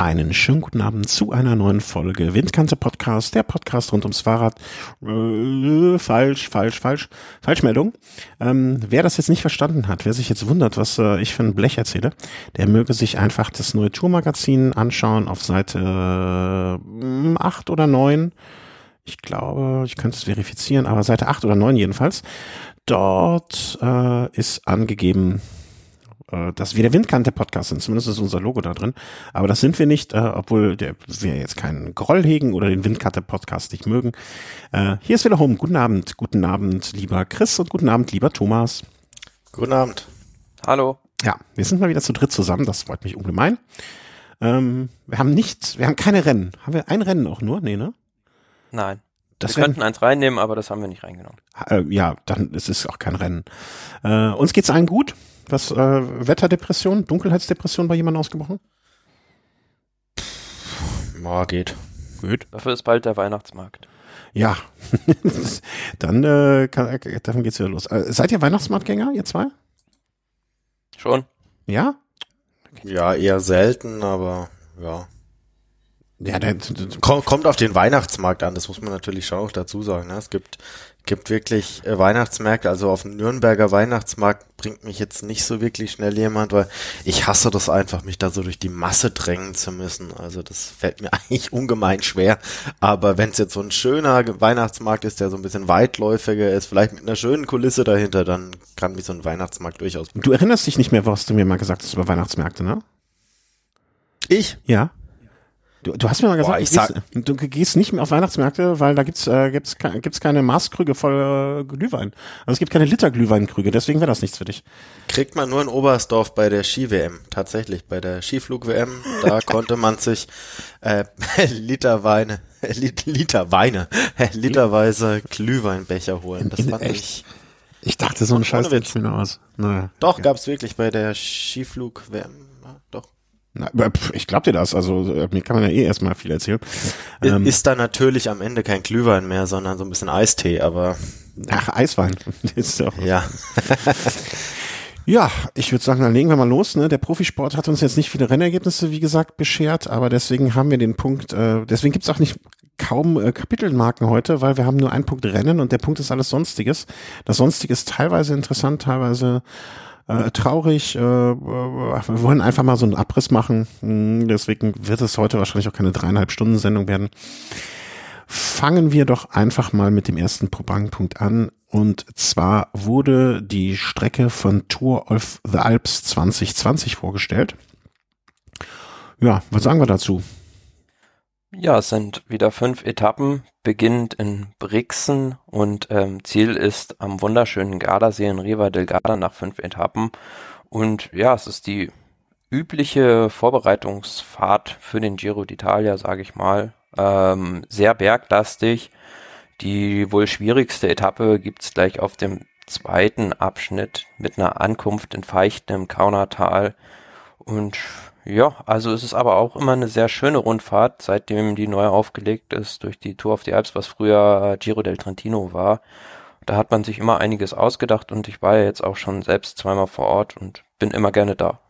Einen schönen guten Abend zu einer neuen Folge Windkante Podcast, der Podcast rund ums Fahrrad. Äh, falsch, falsch, falsch, Falschmeldung. Ähm, wer das jetzt nicht verstanden hat, wer sich jetzt wundert, was äh, ich für ein Blech erzähle, der möge sich einfach das neue Tourmagazin anschauen auf Seite äh, 8 oder 9. Ich glaube, ich könnte es verifizieren, aber Seite 8 oder 9 jedenfalls. Dort äh, ist angegeben, äh, dass wir der Windkante-Podcast sind. Zumindest ist unser Logo da drin. Aber das sind wir nicht, äh, obwohl der, wir jetzt keinen Groll hegen oder den Windkante-Podcast nicht mögen. Äh, hier ist wieder Home. Guten Abend, guten Abend, lieber Chris und guten Abend, lieber Thomas. Guten Abend. Hallo. Ja, wir sind mal wieder zu dritt zusammen. Das freut mich ungemein. Ähm, wir haben nicht, wir haben keine Rennen. Haben wir ein Rennen auch nur? Nee, ne? Nein. Das wir könnten eins reinnehmen, aber das haben wir nicht reingenommen. Äh, ja, dann ist es auch kein Rennen. Äh, uns geht's allen gut. Was, äh, Wetterdepression, Dunkelheitsdepression bei jemandem ausgebrochen? Ja, geht. Gut. Dafür ist bald der Weihnachtsmarkt. Ja, dann, äh, kann, dann geht's wieder los. Äh, seid ihr Weihnachtsmarktgänger, ihr zwei? Schon. Ja? Okay. Ja, eher selten, aber ja. Ja, der, kommt auf den Weihnachtsmarkt an, das muss man natürlich schon auch dazu sagen. Ne? Es gibt, gibt wirklich äh, Weihnachtsmärkte, also auf dem Nürnberger Weihnachtsmarkt bringt mich jetzt nicht so wirklich schnell jemand, weil ich hasse das einfach, mich da so durch die Masse drängen zu müssen. Also das fällt mir eigentlich ungemein schwer. Aber wenn es jetzt so ein schöner Weihnachtsmarkt ist, der so ein bisschen weitläufiger ist, vielleicht mit einer schönen Kulisse dahinter, dann kann mich so ein Weihnachtsmarkt durchaus. Du erinnerst dich nicht mehr, was du mir mal gesagt hast über Weihnachtsmärkte, ne? Ich? Ja. Du, du hast mir mal gesagt, Boah, ich sag, du gehst nicht mehr auf Weihnachtsmärkte, weil da gibt's äh, gibt's, gibt's keine Maßkrüge voll äh, Glühwein. Also es gibt keine Liter Glühweinkrüge, deswegen wäre das nichts für dich. Kriegt man nur in Oberstdorf bei der Ski-WM, tatsächlich, bei der Skiflug-WM, da konnte man sich äh, Liter Weine, Liter Weine, literweise Glühweinbecher holen. Das fand ich. Ich dachte, so ein Scheiß sieht mir aus. Naja. Doch, okay. gab's wirklich bei der Skiflug-WM. Ich glaube dir das, also äh, mir kann man ja eh erstmal viel erzählen. Ähm, ist da natürlich am Ende kein Glühwein mehr, sondern so ein bisschen Eistee, aber. Ach, Eiswein. ist auch ja. ja, ich würde sagen, dann legen wir mal los. Ne? Der Profisport hat uns jetzt nicht viele Rennergebnisse, wie gesagt, beschert, aber deswegen haben wir den Punkt, äh, deswegen gibt's auch nicht kaum äh, Kapitelmarken heute, weil wir haben nur einen Punkt Rennen und der Punkt ist alles Sonstiges. Das Sonstige ist teilweise interessant, teilweise äh, traurig. Äh, wir wollen einfach mal so einen Abriss machen. Hm, deswegen wird es heute wahrscheinlich auch keine dreieinhalb Stunden Sendung werden. Fangen wir doch einfach mal mit dem ersten Probandpunkt an. Und zwar wurde die Strecke von Tour of the Alps 2020 vorgestellt. Ja, was sagen wir dazu? Ja, es sind wieder fünf Etappen, beginnend in Brixen und ähm, Ziel ist am wunderschönen Gardasee in Riva del Garda nach fünf Etappen. Und ja, es ist die übliche Vorbereitungsfahrt für den Giro d'Italia, sage ich mal. Ähm, sehr berglastig. Die wohl schwierigste Etappe gibt's gleich auf dem zweiten Abschnitt mit einer Ankunft in Feichten im Kaunertal. Und ja, also es ist aber auch immer eine sehr schöne Rundfahrt, seitdem die neu aufgelegt ist durch die Tour of the Alps, was früher Giro del Trentino war. Da hat man sich immer einiges ausgedacht und ich war ja jetzt auch schon selbst zweimal vor Ort und bin immer gerne da.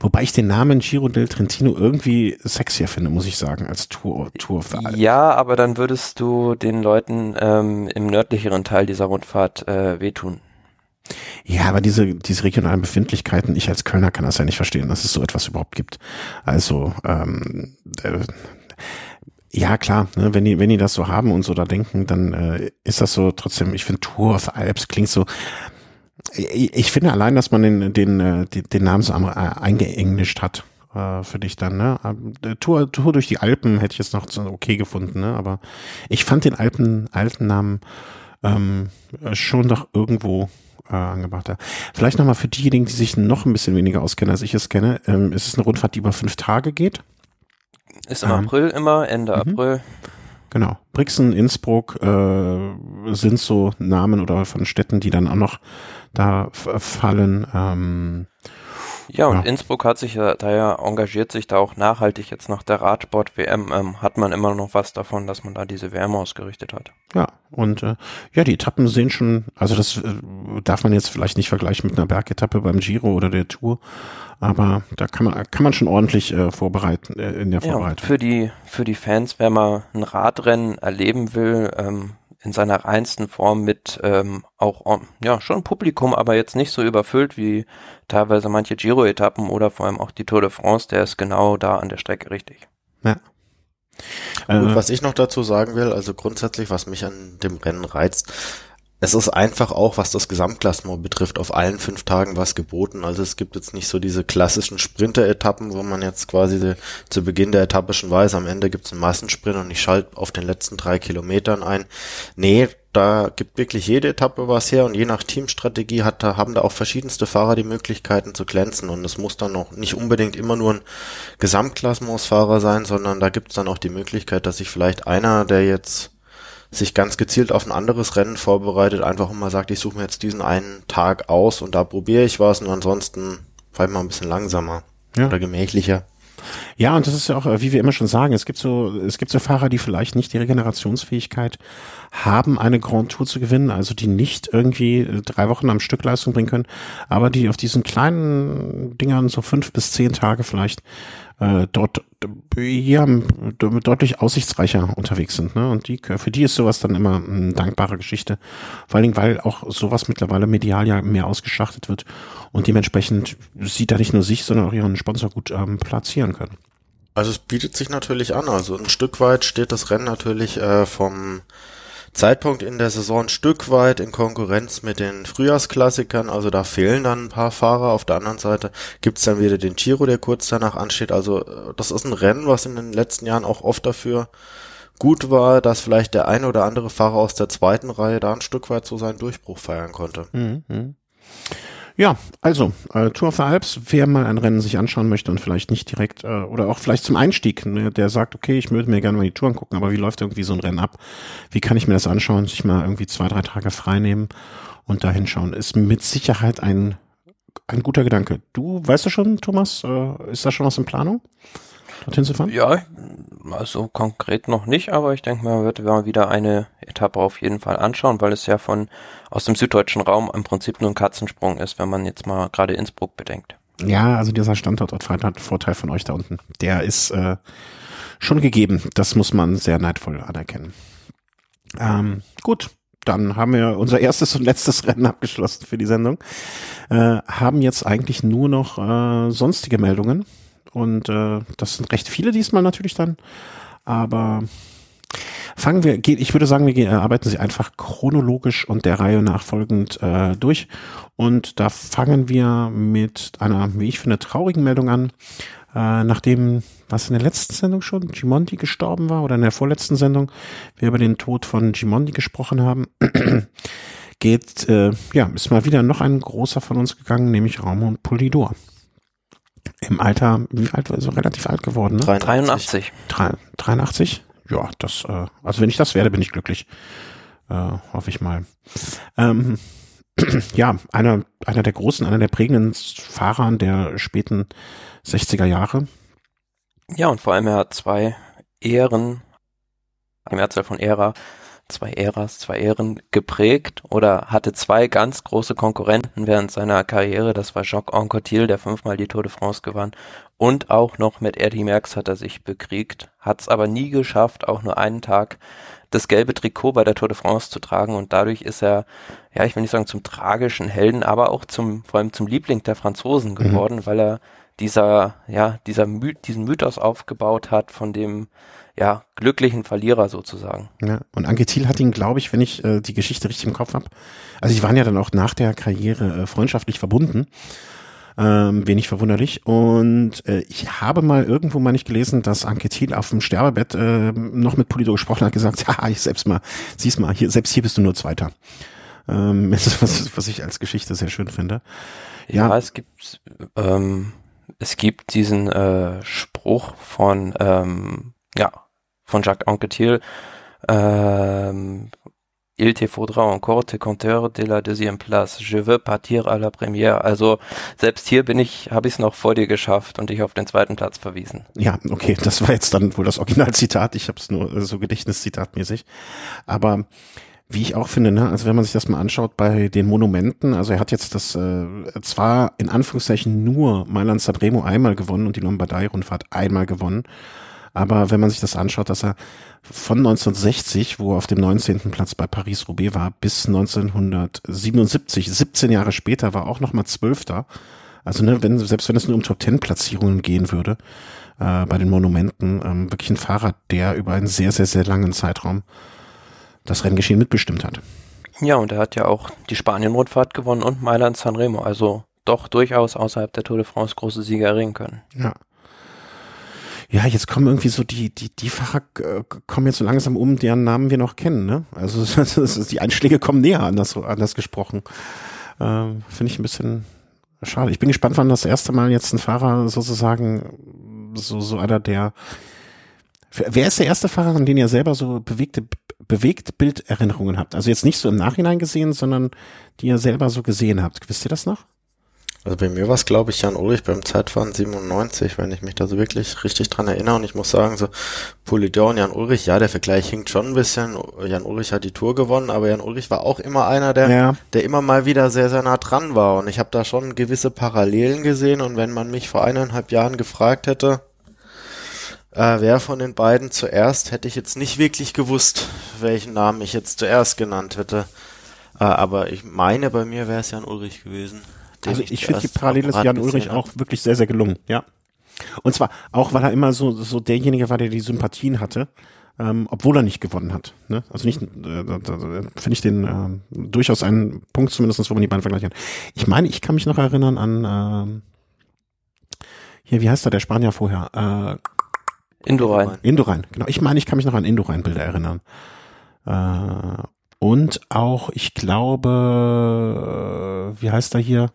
Wobei ich den Namen Giro del Trentino irgendwie sexier finde, muss ich sagen, als Tour, Tour of the Alps. Ja, aber dann würdest du den Leuten ähm, im nördlicheren Teil dieser Rundfahrt äh, wehtun. Ja, aber diese, diese regionalen Befindlichkeiten, ich als Kölner kann das ja nicht verstehen, dass es so etwas überhaupt gibt. Also, ähm, äh, ja, klar, ne, wenn die, wenn die das so haben und so da denken, dann äh, ist das so trotzdem, ich finde Tour of Alps klingt so, ich, ich finde allein, dass man den, den, äh, den, den Namen so äh, eingeenglischt hat, äh, für dich dann, ne? Äh, Tour, Tour durch die Alpen hätte ich jetzt noch okay gefunden, ne? Aber ich fand den alten, alten Namen ähm, schon doch irgendwo äh, angebracht. Vielleicht nochmal für diejenigen, die sich noch ein bisschen weniger auskennen, als ich es kenne. Ähm, ist es eine Rundfahrt, die über fünf Tage geht? Ist im ähm, April immer, Ende mhm. April. Genau. Brixen, Innsbruck äh, sind so Namen oder von Städten, die dann auch noch da fallen. Ähm, Ja, und ja. Innsbruck hat sich ja, da ja engagiert sich da auch nachhaltig jetzt nach der Radsport-WM, ähm, hat man immer noch was davon, dass man da diese WM ausgerichtet hat. Ja, und äh, ja, die Etappen sehen schon, also das äh, darf man jetzt vielleicht nicht vergleichen mit einer Bergetappe beim Giro oder der Tour, aber da kann man kann man schon ordentlich äh, vorbereiten äh, in der Vorbereitung. Ja, für die für die Fans, wenn man ein Radrennen erleben will, ähm, in seiner reinsten Form mit ähm, auch ja schon Publikum, aber jetzt nicht so überfüllt wie teilweise manche Giro-Etappen oder vor allem auch die Tour de France, der ist genau da an der Strecke richtig. Ja. Gut, äh, was ich noch dazu sagen will, also grundsätzlich, was mich an dem Rennen reizt, es ist einfach auch, was das Gesamtklassement betrifft, auf allen fünf Tagen was geboten. Also es gibt jetzt nicht so diese klassischen Sprinter-Etappen, wo man jetzt quasi de, zu Beginn der Etappe schon weiß, am Ende gibt es einen Massensprint und ich schalte auf den letzten drei Kilometern ein. Nee, da gibt wirklich jede Etappe was her und je nach Teamstrategie hat, da haben da auch verschiedenste Fahrer die Möglichkeiten zu glänzen und es muss dann noch nicht unbedingt immer nur ein Gesamtklassementsfahrer sein, sondern da gibt es dann auch die Möglichkeit, dass sich vielleicht einer, der jetzt sich ganz gezielt auf ein anderes Rennen vorbereitet, einfach immer sagt, ich suche mir jetzt diesen einen Tag aus und da probiere ich was und ansonsten fahre ich mal ein bisschen langsamer ja. oder gemächlicher. Ja, und das ist ja auch, wie wir immer schon sagen, es gibt so, es gibt so Fahrer, die vielleicht nicht die Regenerationsfähigkeit haben, eine Grand Tour zu gewinnen, also die nicht irgendwie äh, drei Wochen am Stück Leistung bringen können, aber die auf diesen kleinen Dingern so fünf bis zehn Tage vielleicht äh, dort ja, deutlich aussichtsreicher unterwegs sind. Ne? Und die, für die ist sowas dann immer eine dankbare Geschichte. Vor allen Dingen, weil auch sowas mittlerweile medial ja mehr ausgeschachtet wird und dementsprechend sie da nicht nur sich, sondern auch ihren Sponsor gut ähm, platzieren können. Also es bietet sich natürlich an. Also ein Stück weit steht das Rennen natürlich äh, vom Zeitpunkt in der Saison ein Stück weit in Konkurrenz mit den Frühjahrsklassikern, also da fehlen dann ein paar Fahrer. Auf der anderen Seite gibt's dann wieder den Giro, der kurz danach ansteht. Also äh, das ist ein Rennen, was in den letzten Jahren auch oft dafür gut war, dass vielleicht der eine oder andere Fahrer aus der zweiten Reihe da ein Stück weit so seinen Durchbruch feiern konnte. Mhm. Ja, also äh, Tour of the Alps, wer mal ein Rennen sich anschauen möchte und vielleicht nicht direkt äh, oder auch vielleicht zum Einstieg, ne, der sagt, okay, ich würde mir gerne mal die Touren gucken, aber wie läuft irgendwie so ein Rennen ab? Wie kann ich mir das anschauen? Sich mal irgendwie zwei, drei Tage frei nehmen und da hinschauen, ist mit Sicherheit ein ein guter Gedanke. Du weißt du schon, Thomas, äh, ist da schon was in Planung? Dorthin zu fahren? Ja, also konkret noch nicht, aber ich denke mal, wird mal wieder eine Etappe auf jeden Fall anschauen, weil es ja von aus dem süddeutschen Raum im Prinzip nur ein Katzensprung ist, wenn man jetzt mal gerade Innsbruck bedenkt. Ja, also dieser Standort hat Vorteil von euch da unten. Der ist äh, schon gegeben. Das muss man sehr neidvoll anerkennen. Ähm, gut, dann haben wir unser erstes und letztes Rennen abgeschlossen für die Sendung. Äh, haben jetzt eigentlich nur noch äh, sonstige Meldungen. Und äh, das sind recht viele diesmal natürlich dann. Aber fangen wir, ich würde sagen, wir arbeiten sie einfach chronologisch und der Reihe nachfolgend äh, durch. Und da fangen wir mit einer, wie ich finde, traurigen Meldung an. Äh, nachdem, was in der letzten Sendung schon, Gimondi gestorben war oder in der vorletzten Sendung, wir über den Tod von Gimondi gesprochen haben, geht, äh, ja, ist mal wieder noch ein großer von uns gegangen, nämlich Raumund Polidor im Alter, wie alt war so relativ alt geworden, ne? 83. 83? Ja, das, äh, also wenn ich das werde, bin ich glücklich. Äh, hoffe ich mal. Ähm, ja, einer, einer der großen, einer der prägenden Fahrer der späten 60er Jahre. Ja, und vor allem er hat zwei Ehren, eine Mehrzahl von Ära, zwei Äras, zwei Ehren geprägt oder hatte zwei ganz große Konkurrenten während seiner Karriere. Das war Jacques Anquetil, der fünfmal die Tour de France gewann. Und auch noch mit Eddie Merckx hat er sich bekriegt, hat es aber nie geschafft, auch nur einen Tag das gelbe Trikot bei der Tour de France zu tragen und dadurch ist er, ja, ich will nicht sagen zum tragischen Helden, aber auch zum, vor allem zum Liebling der Franzosen mhm. geworden, mhm. weil er dieser, ja, dieser My diesen Mythos aufgebaut hat, von dem ja, glücklichen Verlierer sozusagen. Ja, und Anke Thiel hat ihn, glaube ich, wenn ich äh, die Geschichte richtig im Kopf habe, also sie waren ja dann auch nach der Karriere äh, freundschaftlich verbunden, ähm, wenig verwunderlich. Und äh, ich habe mal irgendwo mal nicht gelesen, dass Anke Thiel auf dem Sterbebett äh, noch mit Polito gesprochen hat, gesagt, ja, ich selbst mal, siehst mal, hier, selbst hier bist du nur Zweiter. Ähm, was, was ich als Geschichte sehr schön finde. Ja, ja es gibt ähm, es gibt diesen äh, Spruch von ähm, ja von Jacques Anquetil, ähm, Il te faudra encore te compter de la deuxième place. Je veux partir à la première. Also selbst hier bin ich, habe ich es noch vor dir geschafft und dich auf den zweiten Platz verwiesen. Ja, okay, das war jetzt dann wohl das Originalzitat. Ich habe es nur so Gedächtniszitatmäßig. Aber wie ich auch finde, ne, also wenn man sich das mal anschaut bei den Monumenten, also er hat jetzt das äh, zwar in Anführungszeichen nur Mailand Sanremo einmal gewonnen und die Lombardei-Rundfahrt einmal gewonnen, aber wenn man sich das anschaut, dass er von 1960, wo er auf dem 19. Platz bei Paris-Roubaix war, bis 1977, 17 Jahre später, war auch nochmal Zwölfter. Also ne, wenn, selbst wenn es nur um Top-10-Platzierungen gehen würde, äh, bei den Monumenten, ähm, wirklich ein Fahrer, der über einen sehr, sehr, sehr langen Zeitraum das Renngeschehen mitbestimmt hat. Ja, und er hat ja auch die Spanien-Rundfahrt gewonnen und Mailand Sanremo, also doch durchaus außerhalb der Tour de France große Sieger erringen können. Ja ja, jetzt kommen irgendwie so die, die, die Fahrer äh, kommen jetzt so langsam um, deren Namen wir noch kennen, ne? Also die Einschläge kommen näher, anders, anders gesprochen. Ähm, Finde ich ein bisschen schade. Ich bin gespannt, wann das erste Mal jetzt ein Fahrer sozusagen so, so einer der Wer ist der erste Fahrer, an den ihr selber so bewegte, bewegt Bilderinnerungen habt? Also jetzt nicht so im Nachhinein gesehen, sondern die ihr selber so gesehen habt. Wisst ihr das noch? Also bei mir war es, glaube ich, Jan Ulrich beim Zeitfahren 97, wenn ich mich da so wirklich richtig dran erinnere. Und ich muss sagen, so Polidor und Jan Ulrich, ja, der Vergleich hinkt schon ein bisschen. Jan Ulrich hat die Tour gewonnen, aber Jan Ulrich war auch immer einer, der, ja. der immer mal wieder sehr, sehr nah dran war. Und ich habe da schon gewisse Parallelen gesehen. Und wenn man mich vor eineinhalb Jahren gefragt hätte, äh, wer von den beiden zuerst, hätte ich jetzt nicht wirklich gewusst, welchen Namen ich jetzt zuerst genannt hätte. Äh, aber ich meine, bei mir wäre es Jan Ulrich gewesen. Also ich finde die Parallele ist Jan Ulrich auch wirklich sehr, sehr gelungen, ja. Und zwar auch, weil er immer so, so derjenige war, der die Sympathien hatte, ähm, obwohl er nicht gewonnen hat. Ne? Also nicht, äh, da, da, finde ich den äh, durchaus einen Punkt zumindestens, wo man die beiden vergleichen kann. Ich meine, ich kann mich noch erinnern an äh, hier, wie heißt er, der Spanier vorher? Äh, Indurain. Indurain, genau. Ich meine, ich kann mich noch an Indurain-Bilder erinnern. Äh, und auch, ich glaube, äh, wie heißt er hier?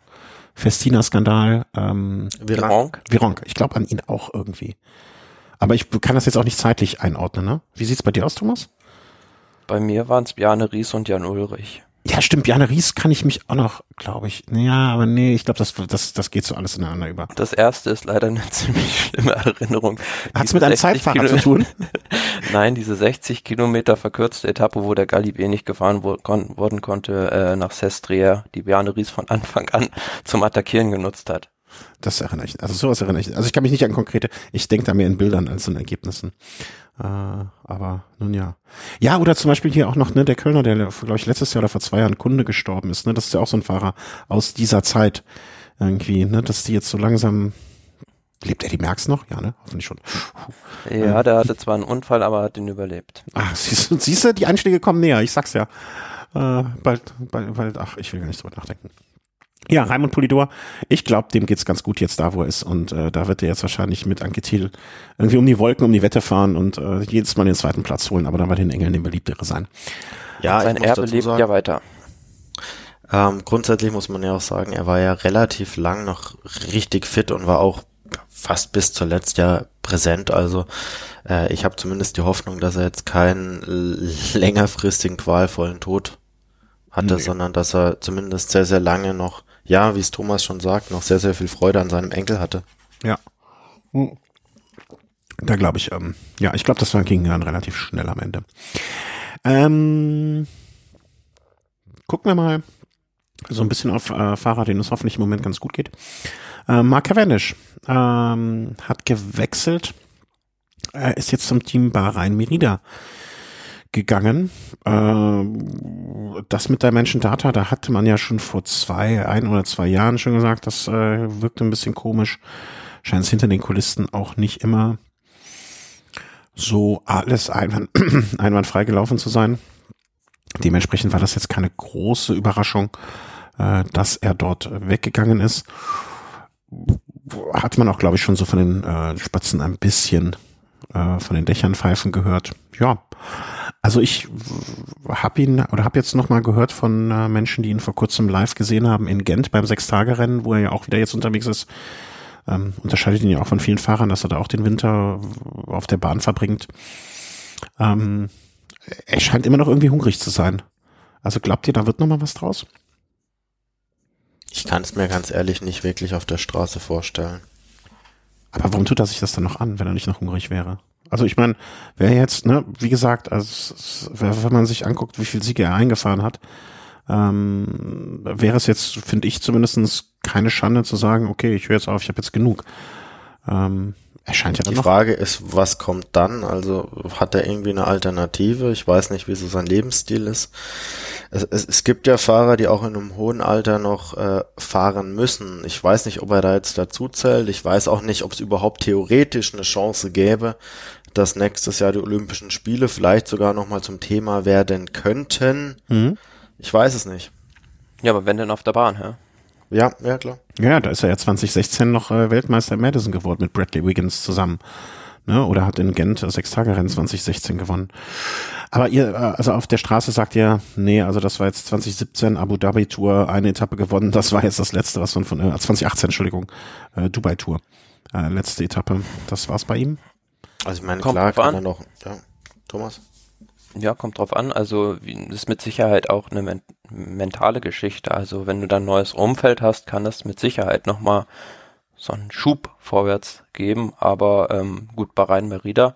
Festina-Skandal. Ähm, Virank. Virank. Ich glaube an ihn auch irgendwie. Aber ich kann das jetzt auch nicht zeitlich einordnen. Ne? Wie sieht's bei dir aus, Thomas? Bei mir waren es Bjarne Ries und Jan Ulrich. Ja, stimmt. Bjarne Ries kann ich mich auch noch, glaube ich. Ja, aber nee, ich glaube, das, das, das geht so alles ineinander über. Das erste ist leider eine ziemlich schlimme Erinnerung. Hat es mit einem Zeitfahrer zu tun? Nein, diese 60 Kilometer verkürzte Etappe, wo der Galibier nicht gefahren wo, kon worden konnte, äh, nach Sestriere, die Bjarne Ries von Anfang an zum Attackieren genutzt hat. Das erinnere ich. Also sowas erinnere ich. Also ich kann mich nicht an konkrete, ich denke da mehr in Bildern als in Ergebnissen. Äh, aber nun ja. Ja, oder zum Beispiel hier auch noch, ne, der Kölner, der, glaube ich, letztes Jahr oder vor zwei Jahren Kunde gestorben ist, ne? Das ist ja auch so ein Fahrer aus dieser Zeit irgendwie, ne, dass die jetzt so langsam Lebt Eddie Merckx noch? Ja, ne? Hoffentlich schon. Ja, der hatte zwar einen Unfall, aber hat ihn überlebt. Ach, siehst du, siehst du die Einschläge kommen näher, ich sag's ja. Äh, bald, bald, bald, ach, ich will gar nicht drüber nachdenken. Ja, Raimund Polidor, ich glaube, dem geht's ganz gut jetzt da, wo er ist. Und äh, da wird er jetzt wahrscheinlich mit Anke Thiel irgendwie um die Wolken, um die Wette fahren und äh, jedes Mal den zweiten Platz holen, aber dann bei den Engeln den beliebtere sein. Ja, und sein Erbe lebt sagen, ja weiter. Ähm, grundsätzlich muss man ja auch sagen, er war ja relativ lang noch richtig fit und war auch fast bis zuletzt ja präsent. Also äh, ich habe zumindest die Hoffnung, dass er jetzt keinen längerfristigen qualvollen Tod hatte, nee. sondern dass er zumindest sehr, sehr lange noch ja, wie es Thomas schon sagt, noch sehr, sehr viel Freude an seinem Enkel hatte. Ja. Hm. Da glaube ich, ähm, ja, ich glaube, das ging dann relativ schnell am Ende. Ähm, gucken wir mal so ein bisschen auf äh, Fahrer, denen es hoffentlich im Moment ganz gut geht. Äh, Mark Cavendish ähm, hat gewechselt, Er ist jetzt zum Team Bahrain Merida gegangen. Äh, das mit der Menschen Data, da hatte man ja schon vor zwei, ein oder zwei Jahren schon gesagt, das äh, wirkte ein bisschen komisch. Scheint es hinter den Kulissen auch nicht immer so alles einwand, einwandfrei gelaufen zu sein. Dementsprechend war das jetzt keine große Überraschung, äh, dass er dort weggegangen ist. Hat man auch, glaube ich, schon so von den äh, Spatzen ein bisschen äh, von den Dächern pfeifen gehört. Ja, also ich habe ihn oder habe jetzt noch mal gehört von äh, Menschen, die ihn vor kurzem live gesehen haben in Gent beim Sechstagerennen, wo er ja auch wieder jetzt unterwegs ist. Ähm, unterscheidet ihn ja auch von vielen Fahrern, dass er da auch den Winter auf der Bahn verbringt. Ähm, er scheint immer noch irgendwie hungrig zu sein. Also glaubt ihr, da wird noch mal was draus? Ich kann es mir ganz ehrlich nicht wirklich auf der Straße vorstellen. Aber warum tut er sich das dann noch an, wenn er nicht noch hungrig wäre? Also ich meine, wer jetzt, ne, wie gesagt, also wenn man sich anguckt, wie viel Siege er eingefahren hat, ähm, wäre es jetzt, finde ich zumindestens keine Schande zu sagen, okay, ich höre jetzt auf, ich habe jetzt genug. Ähm, er scheint ja Die Frage ist, was kommt dann? Also hat er irgendwie eine Alternative? Ich weiß nicht, wie so sein Lebensstil ist. Es, es, es gibt ja Fahrer, die auch in einem hohen Alter noch äh, fahren müssen. Ich weiß nicht, ob er da jetzt dazu zählt. Ich weiß auch nicht, ob es überhaupt theoretisch eine Chance gäbe, dass nächstes Jahr die Olympischen Spiele vielleicht sogar nochmal zum Thema werden könnten. Mhm. Ich weiß es nicht. Ja, aber wenn denn auf der Bahn, ja? Ja, ja, klar. Ja, da ist er ja 2016 noch äh, Weltmeister in Madison geworden mit Bradley Wiggins zusammen. Ne? Oder hat in Gent das Sechstagerennen 2016 gewonnen. Aber ihr, äh, also auf der Straße sagt ihr, nee, also das war jetzt 2017 Abu Dhabi Tour, eine Etappe gewonnen. Das war jetzt das letzte, was man von, äh, 2018, Entschuldigung, äh, Dubai Tour. Äh, letzte Etappe. Das war's bei ihm. Also ich meine, Kommt klar kann er noch, ja. Thomas? Ja, kommt drauf an. Also das ist mit Sicherheit auch eine men mentale Geschichte. Also wenn du dann ein neues Umfeld hast, kann das mit Sicherheit nochmal so einen Schub vorwärts geben. Aber ähm, gut, bei Rhein Merida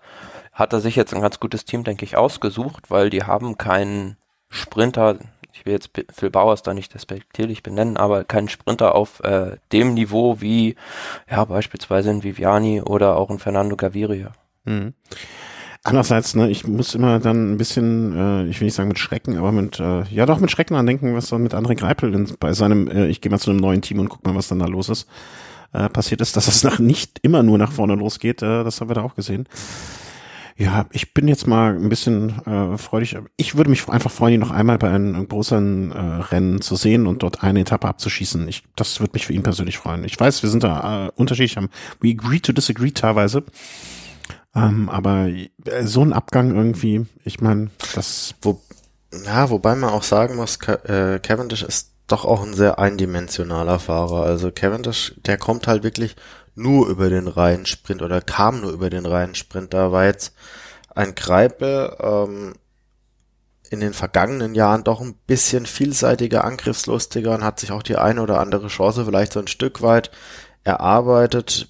hat er sich jetzt ein ganz gutes Team, denke ich, ausgesucht, weil die haben keinen Sprinter, ich will jetzt Phil Bauers da nicht despektierlich benennen, aber keinen Sprinter auf äh, dem Niveau wie ja beispielsweise ein Viviani oder auch ein Fernando Gaviria. Mhm. Andererseits, ne, ich muss immer dann ein bisschen, äh, ich will nicht sagen mit Schrecken, aber mit, äh, ja doch mit Schrecken andenken, was dann mit André Greipel in, bei seinem, äh, ich gehe mal zu einem neuen Team und guck mal, was dann da los ist, äh, passiert ist, dass es nach nicht immer nur nach vorne losgeht, äh, das haben wir da auch gesehen. Ja, ich bin jetzt mal ein bisschen äh, freudig. Ich würde mich einfach freuen, ihn noch einmal bei einem großen äh, Rennen zu sehen und dort eine Etappe abzuschießen. Ich, das würde mich für ihn persönlich freuen. Ich weiß, wir sind da äh, unterschiedlich. Haben, we agree to disagree teilweise. Ähm, aber äh, so ein Abgang irgendwie, ich meine, das. Wo, ja, wobei man auch sagen muss, äh, Cavendish ist doch auch ein sehr eindimensionaler Fahrer. Also Cavendish, der kommt halt wirklich nur über den Reihensprint oder kam nur über den Reihensprint. Da war jetzt ein Greipel ähm, in den vergangenen Jahren doch ein bisschen vielseitiger, angriffslustiger und hat sich auch die eine oder andere Chance vielleicht so ein Stück weit erarbeitet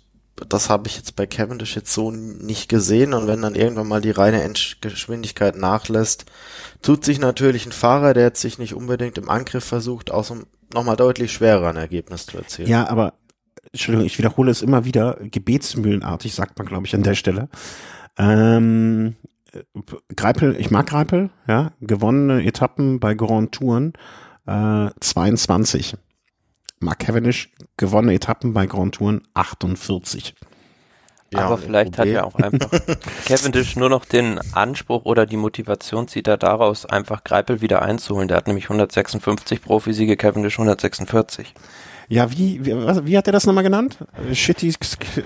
das habe ich jetzt bei Cavendish jetzt so nicht gesehen und wenn dann irgendwann mal die reine Endgeschwindigkeit nachlässt, tut sich natürlich ein Fahrer, der jetzt sich nicht unbedingt im Angriff versucht, auch so nochmal deutlich schwerer ein Ergebnis zu erzielen. Ja, aber Entschuldigung, ich wiederhole es immer wieder, gebetsmühlenartig sagt man, glaube ich, an der Stelle. Ähm, Greipel, ich mag Greipel, ja, gewonnene Etappen bei Grand Touren äh, 22. Mark Cavendish gewonnene Etappen bei Grand Touren 48. Ja, aber vielleicht hat er auch einfach Cavendish nur noch den Anspruch oder die Motivation zieht er daraus, einfach Greipel wieder einzuholen. Der hat nämlich 156 Profisiege, Cavendish 146. Ja, wie, wie, was, wie hat er das nochmal genannt? Shitty,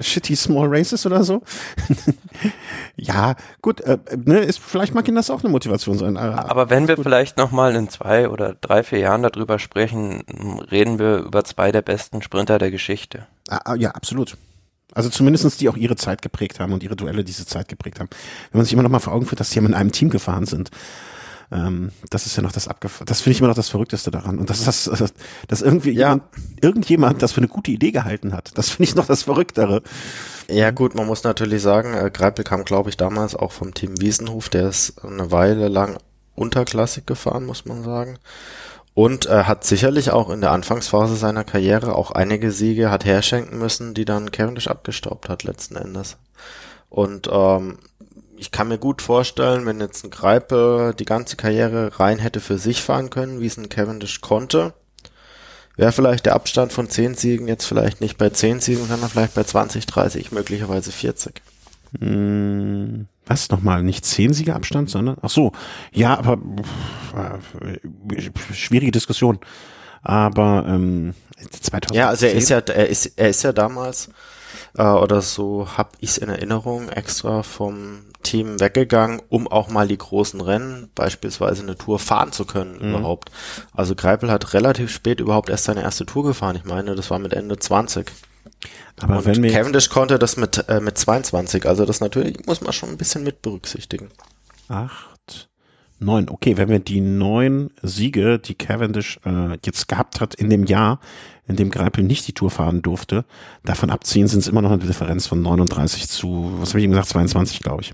shitty Small Races oder so? ja, gut, äh, ne, ist, vielleicht mag ihn das auch eine Motivation sein. Aber wenn wir gut. vielleicht nochmal in zwei oder drei, vier Jahren darüber sprechen, reden wir über zwei der besten Sprinter der Geschichte. Ah, ah, ja, absolut. Also zumindestens die auch ihre Zeit geprägt haben und ihre Duelle diese Zeit geprägt haben. Wenn man sich immer noch mal vor Augen führt, dass die ja in einem Team gefahren sind. Ähm, das ist ja noch das abgef das finde ich immer noch das Verrückteste daran. Und das ist das, dass irgendwie ja. jemand, irgendjemand das für eine gute Idee gehalten hat. Das finde ich noch das Verrücktere. Ja gut, man muss natürlich sagen, äh, Greipel kam, glaube ich, damals auch vom Team Wiesenhof, der ist eine Weile lang unterklassig gefahren, muss man sagen. Und er hat sicherlich auch in der Anfangsphase seiner Karriere auch einige Siege hat herschenken müssen, die dann Cavendish abgestaubt hat letzten Endes. Und ähm, ich kann mir gut vorstellen, wenn jetzt ein Greipe die ganze Karriere rein hätte für sich fahren können, wie es ein Cavendish konnte, wäre vielleicht der Abstand von 10 Siegen jetzt vielleicht nicht bei 10 Siegen, sondern vielleicht bei 20, 30, möglicherweise 40. Hm, was nochmal? Nicht 10 Siege Abstand, sondern, ach so, ja, aber äh, schwierige Diskussion. Aber ähm, 2010. Ja, also er ist ja, er ist, er ist ja damals äh, oder so habe ich es in Erinnerung extra vom Team weggegangen, um auch mal die großen Rennen, beispielsweise eine Tour fahren zu können mhm. überhaupt. Also Greipel hat relativ spät überhaupt erst seine erste Tour gefahren. Ich meine, das war mit Ende 20. Aber Und wenn wir Cavendish konnte das mit, äh, mit 22, also das natürlich muss man schon ein bisschen mit berücksichtigen. Acht, Neun. Okay, wenn wir die neun Siege, die Cavendish äh, jetzt gehabt hat in dem Jahr, in dem Greipel nicht die Tour fahren durfte, davon abziehen, sind es immer noch eine Differenz von 39 zu, was habe ich ihm gesagt, 22, glaube ich.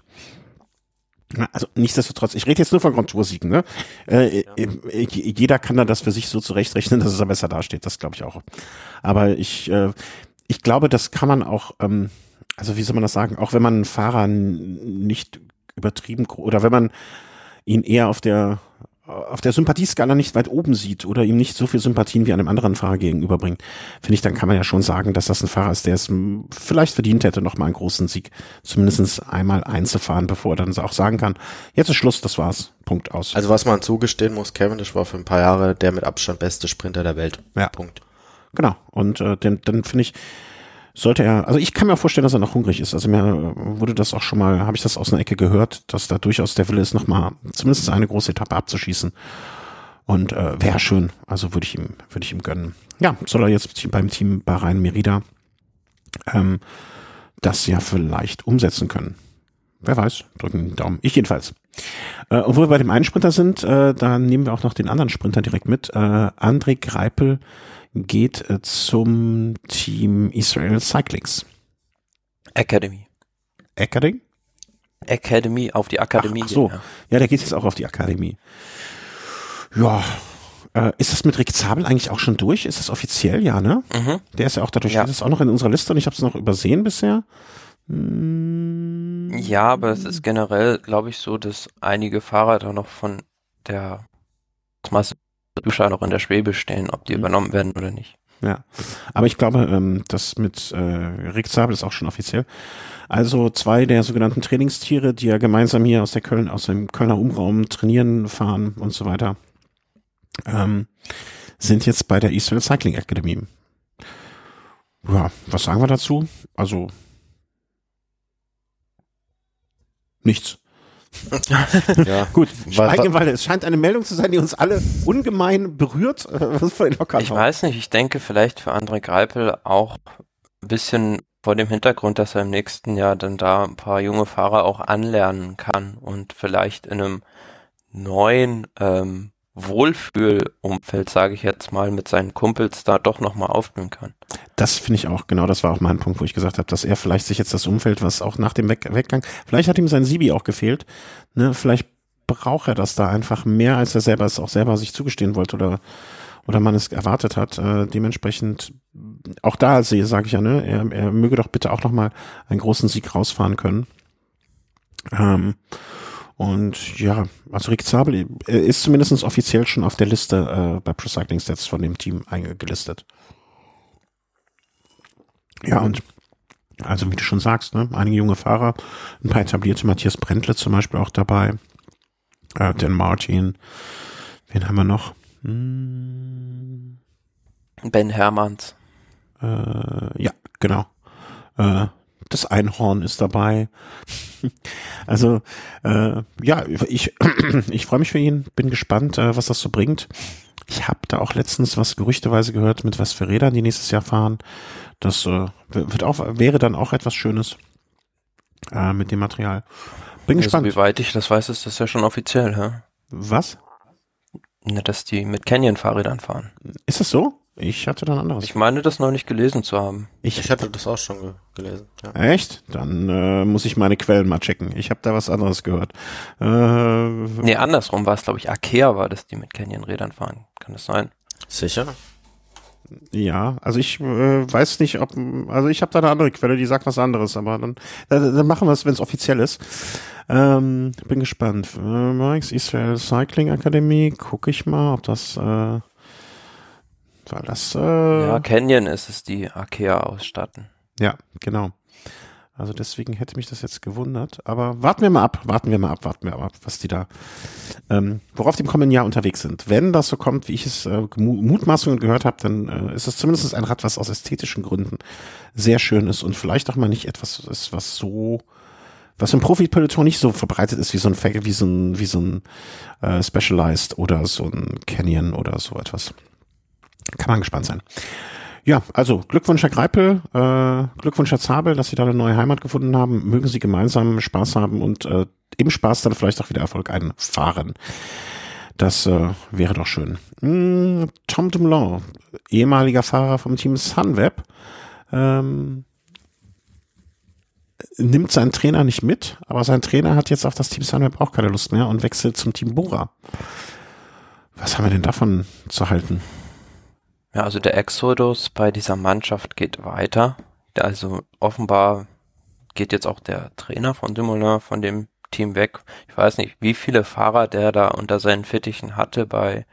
Also nichtsdestotrotz, ich rede jetzt nur von Grand Tour-Siegen. Ne? Äh, ja. äh, jeder kann da das für sich so zurechtrechnen, dass es da besser dasteht. Das glaube ich auch. Aber ich, äh, ich glaube, das kann man auch, ähm, also wie soll man das sagen, auch wenn man einen Fahrer nicht übertrieben oder wenn man ihn eher auf der auf der Sympathieskala nicht weit oben sieht oder ihm nicht so viel Sympathien wie einem anderen Fahrer gegenüberbringt, finde ich, dann kann man ja schon sagen, dass das ein Fahrer ist, der es vielleicht verdient hätte, noch mal einen großen Sieg zumindest einmal einzufahren, bevor er dann auch sagen kann, jetzt ist Schluss, das war's, Punkt aus. Also was man zugestehen muss, Cavendish war für ein paar Jahre der mit Abstand beste Sprinter der Welt. Ja. Punkt. Genau. Und äh, dann, dann finde ich, sollte er, also ich kann mir vorstellen, dass er noch hungrig ist. Also mir wurde das auch schon mal, habe ich das aus einer Ecke gehört, dass da durchaus der Wille ist, nochmal zumindest eine große Etappe abzuschießen. Und äh, wäre schön. Also würde ich ihm, würde ich ihm gönnen. Ja, soll er jetzt beim Team Bahrain Merida ähm, das ja vielleicht umsetzen können. Wer weiß, drücken den Daumen. Ich jedenfalls. Äh, obwohl wir bei dem einen Sprinter sind, äh, da nehmen wir auch noch den anderen Sprinter direkt mit. Äh, André Greipel geht äh, zum Team Israel Cyclings. Academy. Academy? Academy, auf die Akademie. Ach, ach so, ja. ja, der geht jetzt auch auf die Akademie. Ja, äh, ist das mit Rick Zabel eigentlich auch schon durch? Ist das offiziell? Ja, ne? Mhm. Der ist ja auch dadurch, ja. das ist auch noch in unserer Liste und ich habe es noch übersehen bisher. Hm. Ja, aber es ist generell, glaube ich, so, dass einige Fahrer da noch von der Masse Zuschauer noch in der Schwebe stehen, ob die mhm. übernommen werden oder nicht. Ja, aber ich glaube, ähm, das mit äh, Rick Zabel ist auch schon offiziell. Also zwei der sogenannten Trainingstiere, die ja gemeinsam hier aus der Köln, aus dem Kölner Umraum trainieren, fahren und so weiter, ähm, sind jetzt bei der Eastern Cycling Academy. Ja, was sagen wir dazu? Also nichts ja. Gut, schweigen, es scheint eine Meldung zu sein, die uns alle ungemein berührt. Was locker ich weiß nicht, ich denke vielleicht für André Greipel auch ein bisschen vor dem Hintergrund, dass er im nächsten Jahr dann da ein paar junge Fahrer auch anlernen kann und vielleicht in einem neuen ähm, Wohlfühlumfeld, sage ich jetzt mal, mit seinen Kumpels da doch nochmal aufblühen kann. Das finde ich auch, genau, das war auch mein Punkt, wo ich gesagt habe, dass er vielleicht sich jetzt das Umfeld, was auch nach dem Weg Weggang, vielleicht hat ihm sein Sibi auch gefehlt, ne, vielleicht braucht er das da einfach mehr, als er selber es auch selber sich zugestehen wollte oder oder man es erwartet hat. Äh, dementsprechend auch da sehe, sage ich ja, ne, er, er möge doch bitte auch nochmal einen großen Sieg rausfahren können. Ähm, und ja, also Rick Zabel ist zumindest offiziell schon auf der Liste äh, bei Pro Cycling Stats von dem Team eingelistet. Ja, und also wie du schon sagst, ne, einige junge Fahrer, ein paar etablierte, Matthias Brentle zum Beispiel auch dabei, äh, Dan Martin, wen haben wir noch? Hm. Ben Hermanns. Äh, ja, genau. Äh, das Einhorn ist dabei. also äh, ja, ich, ich freue mich für ihn, bin gespannt, äh, was das so bringt. Ich habe da auch letztens was gerüchteweise gehört, mit was für Rädern die nächstes Jahr fahren. Das äh, wird auch, wäre dann auch etwas Schönes äh, mit dem Material. Bin also, gespannt. Wie weit ich das weiß, ist das ja schon offiziell, hä? Was? Dass die mit Canyon-Fahrrädern fahren. Ist das so? Ich hatte dann anderes. Ich meine, das noch nicht gelesen zu haben. Ich, ich hatte das auch schon ge gelesen. Ja. Echt? Dann äh, muss ich meine Quellen mal checken. Ich habe da was anderes gehört. Äh, nee, andersrum war es, glaube ich, Akea war das, die mit Canyon-Rädern fahren. Kann das sein? Sicher? Ja, also ich äh, weiß nicht, ob, also ich habe da eine andere Quelle, die sagt was anderes, aber dann, dann, dann machen wir es, wenn es offiziell ist. Ähm, bin gespannt. Äh, Mike's Israel Cycling Academy, gucke ich mal, ob das äh, war das? Äh, ja, Canyon ist es, die Akea ausstatten. Ja, genau. Also deswegen hätte mich das jetzt gewundert. Aber warten wir mal ab, warten wir mal ab, warten wir mal ab, was die da, ähm, worauf die im kommenden Jahr unterwegs sind. Wenn das so kommt, wie ich es äh, Mutmaßungen gehört habe, dann äh, ist es zumindest ein Rad, was aus ästhetischen Gründen sehr schön ist und vielleicht auch mal nicht etwas ist, was so, was im Profi-Peloton nicht so verbreitet ist wie so ein, wie so ein, wie so ein äh, Specialized oder so ein Canyon oder so etwas. Kann man gespannt sein. Ja, also Glückwunsch Herr Greipel, äh, Glückwunsch Herr Zabel, dass Sie da eine neue Heimat gefunden haben. Mögen Sie gemeinsam Spaß haben und äh, im Spaß dann vielleicht auch wieder Erfolg einfahren. Das äh, wäre doch schön. Mm, Tom Dumoulin, ehemaliger Fahrer vom Team Sunweb, ähm, nimmt seinen Trainer nicht mit, aber sein Trainer hat jetzt auf das Team Sunweb auch keine Lust mehr und wechselt zum Team Bora. Was haben wir denn davon zu halten? Ja, also der Exodus bei dieser Mannschaft geht weiter. Also offenbar geht jetzt auch der Trainer von Dumoulin von dem Team weg. Ich weiß nicht, wie viele Fahrer der da unter seinen Fittichen hatte bei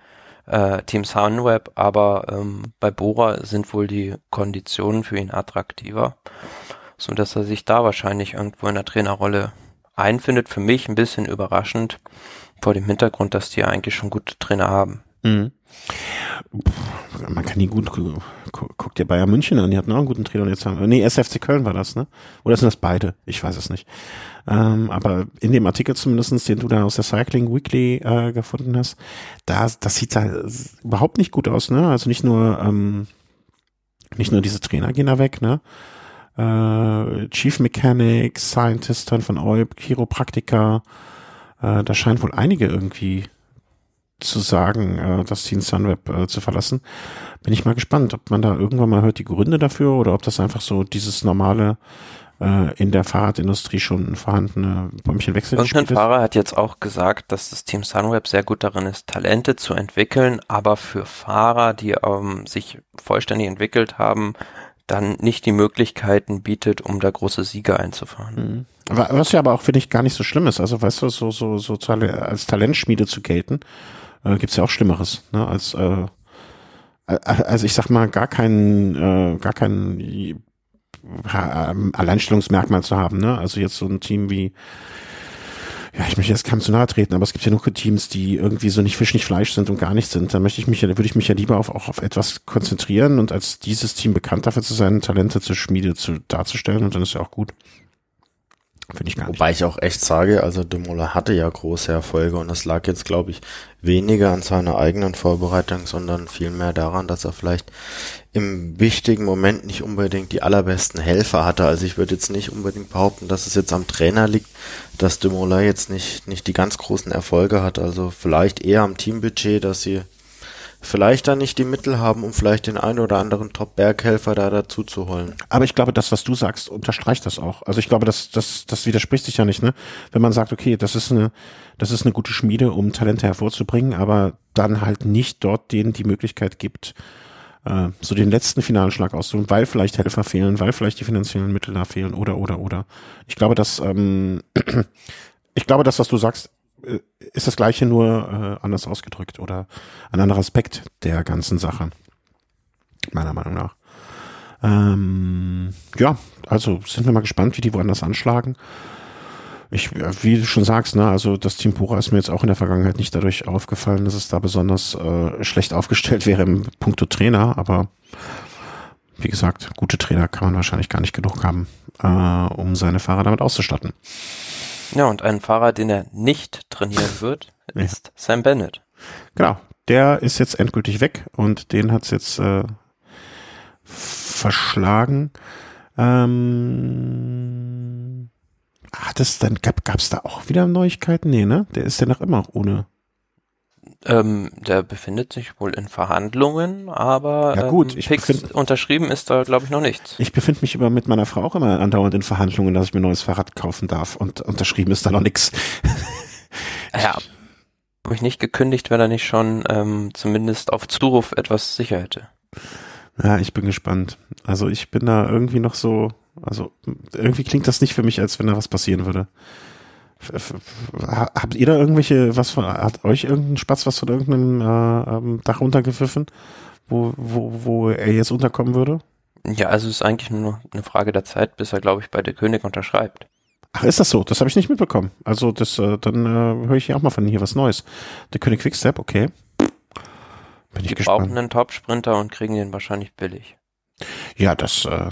äh, Team Sunweb, aber ähm, bei Bora sind wohl die Konditionen für ihn attraktiver, so dass er sich da wahrscheinlich irgendwo in der Trainerrolle einfindet. Für mich ein bisschen überraschend vor dem Hintergrund, dass die eigentlich schon gute Trainer haben. Mhm. Man kann die gut, guck dir Bayern München an, die hatten auch einen guten Trainer und jetzt haben, nee, SFC Köln war das, ne? Oder sind das beide? Ich weiß es nicht. Ähm, aber in dem Artikel zumindestens, den du da aus der Cycling Weekly äh, gefunden hast, da, das sieht da überhaupt nicht gut aus, ne? Also nicht nur, ähm, nicht nur diese Trainer gehen da weg, ne? Äh, Chief Mechanic, Scientist von Eub, Chiropraktiker, äh, da scheint wohl einige irgendwie zu sagen, äh, das Team Sunweb äh, zu verlassen. Bin ich mal gespannt, ob man da irgendwann mal hört die Gründe dafür oder ob das einfach so dieses normale äh, in der Fahrradindustrie schon vorhandene Bäumchenwechsel ist. Irgendein Fahrer hat jetzt auch gesagt, dass das Team Sunweb sehr gut darin ist, Talente zu entwickeln, aber für Fahrer, die ähm, sich vollständig entwickelt haben, dann nicht die Möglichkeiten bietet, um da große Sieger einzufahren. Mhm. Was ja aber auch, finde ich, gar nicht so schlimm ist. Also, weißt du, so, so, so als Talentschmiede zu gelten, äh, gibt's ja auch Schlimmeres, ne, als, äh, also ich sag mal, gar kein, äh, gar kein äh, Alleinstellungsmerkmal zu haben, ne? Also jetzt so ein Team wie, ja, ich möchte jetzt keinem zu nahe treten, aber es gibt ja nur Teams, die irgendwie so nicht Fisch, nicht Fleisch sind und gar nicht sind. Dann möchte ich mich ja, würde ich mich ja lieber auf, auch auf etwas konzentrieren und als dieses Team bekannt dafür zu sein, Talente zur Schmiede zu, darzustellen und dann ist ja auch gut. Finde ich gar nicht. Wobei ich auch echt sage, also Dumoulin hatte ja große Erfolge und das lag jetzt, glaube ich, weniger an seiner eigenen Vorbereitung, sondern vielmehr daran, dass er vielleicht im wichtigen Moment nicht unbedingt die allerbesten Helfer hatte. Also ich würde jetzt nicht unbedingt behaupten, dass es jetzt am Trainer liegt, dass Dumoulin jetzt nicht, nicht die ganz großen Erfolge hat. Also vielleicht eher am Teambudget, dass sie vielleicht dann nicht die Mittel haben, um vielleicht den einen oder anderen Top-Berghelfer da dazu zu holen. Aber ich glaube, das, was du sagst, unterstreicht das auch. Also ich glaube, das, das, das widerspricht sich ja nicht, ne? Wenn man sagt, okay, das ist eine, das ist eine gute Schmiede, um Talente hervorzubringen, aber dann halt nicht dort denen die Möglichkeit gibt, äh, so den letzten finalen Schlag auszuholen, weil vielleicht Helfer fehlen, weil vielleicht die finanziellen Mittel da fehlen oder, oder, oder. Ich glaube, dass, ähm, ich glaube, das, was du sagst, ist das gleiche nur äh, anders ausgedrückt oder ein anderer Aspekt der ganzen Sache. Meiner Meinung nach. Ähm, ja, also sind wir mal gespannt, wie die woanders anschlagen. Ich, wie du schon sagst, ne, also das Team Pura ist mir jetzt auch in der Vergangenheit nicht dadurch aufgefallen, dass es da besonders äh, schlecht aufgestellt wäre im Punkto Trainer, aber wie gesagt, gute Trainer kann man wahrscheinlich gar nicht genug haben, äh, um seine Fahrer damit auszustatten. Ja, und ein Fahrer, den er nicht trainieren wird, ist ja. Sam Bennett. Genau, der ist jetzt endgültig weg und den hat's jetzt äh, verschlagen. Ähm, hat es dann, gab es da auch wieder Neuigkeiten? Nee, ne? Der ist ja noch immer ohne ähm, der befindet sich wohl in Verhandlungen, aber ja, gut, ähm, ich fix unterschrieben ist da, glaube ich, noch nichts. Ich befinde mich immer mit meiner Frau auch immer andauernd in Verhandlungen, dass ich mir ein neues Fahrrad kaufen darf und unterschrieben ist da noch nichts. Ja, habe ich nicht gekündigt, wenn er nicht schon ähm, zumindest auf Zuruf etwas sicher hätte. Ja, ich bin gespannt. Also ich bin da irgendwie noch so, also irgendwie klingt das nicht für mich, als wenn da was passieren würde. Habt ihr da irgendwelche, was von, hat euch irgendein Spatz was von irgendeinem äh, ähm, Dach runtergepfiffen, wo, wo, wo er jetzt unterkommen würde? Ja, also es ist eigentlich nur eine Frage der Zeit, bis er, glaube ich, bei der König unterschreibt. Ach, ist das so? Das habe ich nicht mitbekommen. Also das, äh, dann äh, höre ich ja auch mal von hier was Neues. Der König Quickstep, okay. Bin ich Die gespannt. brauchen einen Top-Sprinter und kriegen den wahrscheinlich billig. Ja, das, äh,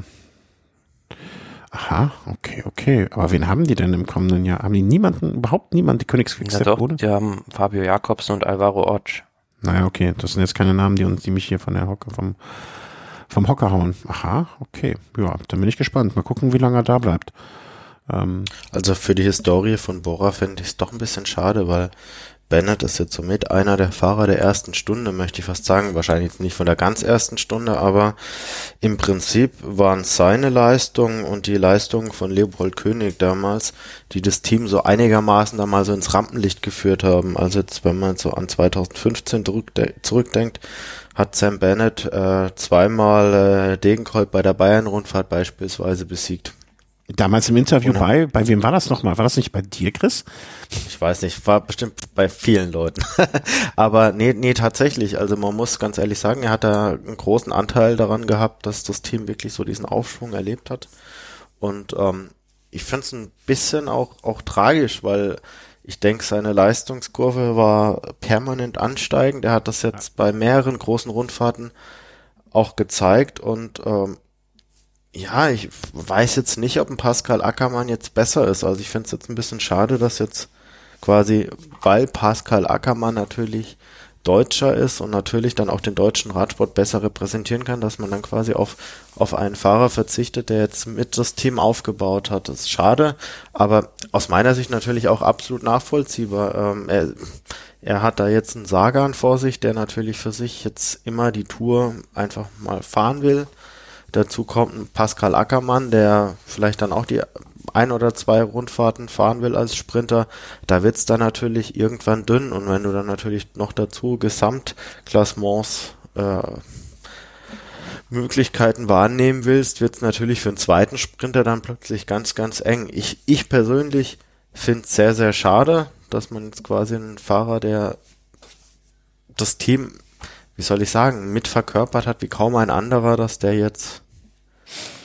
Aha, okay, okay. Aber wen haben die denn im kommenden Jahr? Haben die niemanden, überhaupt niemanden, die Königsquickstep ja, doch, Die haben Fabio Jakobsen und Alvaro Ortsch. Naja, okay. Das sind jetzt keine Namen, die uns, die mich hier von der Hocke vom vom Hocker hauen. Aha, okay. Ja, dann bin ich gespannt. Mal gucken, wie lange er da bleibt. Ähm, also für die Historie von Bora finde ich es doch ein bisschen schade, weil Bennett ist jetzt somit einer der Fahrer der ersten Stunde, möchte ich fast sagen. Wahrscheinlich nicht von der ganz ersten Stunde, aber im Prinzip waren seine Leistungen und die Leistungen von Leopold König damals, die das Team so einigermaßen da mal so ins Rampenlicht geführt haben. Also jetzt, wenn man so an 2015 zurückdenkt, hat Sam Bennett äh, zweimal äh, Degenkolb bei der Bayern-Rundfahrt beispielsweise besiegt. Damals im Interview Oder? bei, bei wem war das nochmal? War das nicht bei dir, Chris? Ich weiß nicht, war bestimmt bei vielen Leuten. Aber nee, nee, tatsächlich. Also man muss ganz ehrlich sagen, er hat da einen großen Anteil daran gehabt, dass das Team wirklich so diesen Aufschwung erlebt hat. Und ähm, ich finde es ein bisschen auch, auch tragisch, weil ich denke, seine Leistungskurve war permanent ansteigend. Er hat das jetzt bei mehreren großen Rundfahrten auch gezeigt und ähm, ja, ich weiß jetzt nicht, ob ein Pascal Ackermann jetzt besser ist. Also ich finde es jetzt ein bisschen schade, dass jetzt quasi, weil Pascal Ackermann natürlich Deutscher ist und natürlich dann auch den deutschen Radsport besser repräsentieren kann, dass man dann quasi auf, auf einen Fahrer verzichtet, der jetzt mit das Team aufgebaut hat. Das ist schade, aber aus meiner Sicht natürlich auch absolut nachvollziehbar. Ähm, er, er hat da jetzt einen Sagan vor sich, der natürlich für sich jetzt immer die Tour einfach mal fahren will Dazu kommt Pascal Ackermann, der vielleicht dann auch die ein oder zwei Rundfahrten fahren will als Sprinter. Da wird's dann natürlich irgendwann dünn und wenn du dann natürlich noch dazu Gesamtklassements äh, Möglichkeiten wahrnehmen willst, wird's natürlich für einen zweiten Sprinter dann plötzlich ganz, ganz eng. Ich, ich persönlich finde es sehr, sehr schade, dass man jetzt quasi einen Fahrer, der das Team, wie soll ich sagen, mit verkörpert hat wie kaum ein anderer, dass der jetzt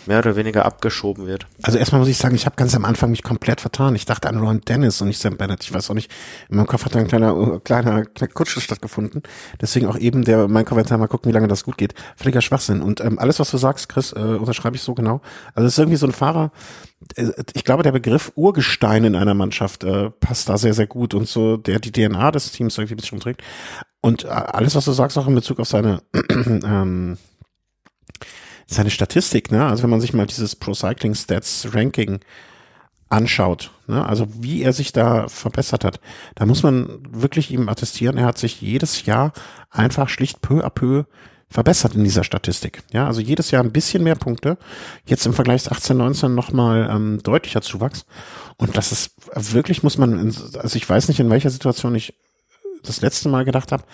mehr oder weniger abgeschoben wird. Also erstmal muss ich sagen, ich habe ganz am Anfang mich komplett vertan. Ich dachte an Ron Dennis und nicht Sam Bennett. Ich weiß auch nicht, in meinem Kopf hat ein kleiner, kleiner, kleiner Kutsche stattgefunden. Deswegen auch eben der, mein Kommentar, mal gucken, wie lange das gut geht. Völliger Schwachsinn. Und ähm, alles, was du sagst, Chris, äh, unterschreibe ich so genau. Also es ist irgendwie so ein Fahrer, äh, ich glaube, der Begriff Urgestein in einer Mannschaft äh, passt da sehr, sehr gut und so, der die DNA des Teams irgendwie ein bisschen trägt. Und äh, alles, was du sagst, auch in Bezug auf seine ähm, seine Statistik, ne? Also wenn man sich mal dieses Pro Cycling Stats Ranking anschaut, ne? also wie er sich da verbessert hat, da muss man wirklich ihm attestieren, er hat sich jedes Jahr einfach schlicht peu à peu verbessert in dieser Statistik. Ja, also jedes Jahr ein bisschen mehr Punkte. Jetzt im Vergleich zu 18, 19 nochmal ähm, deutlicher Zuwachs. Und das ist wirklich, muss man, also ich weiß nicht, in welcher Situation ich das letzte Mal gedacht habe,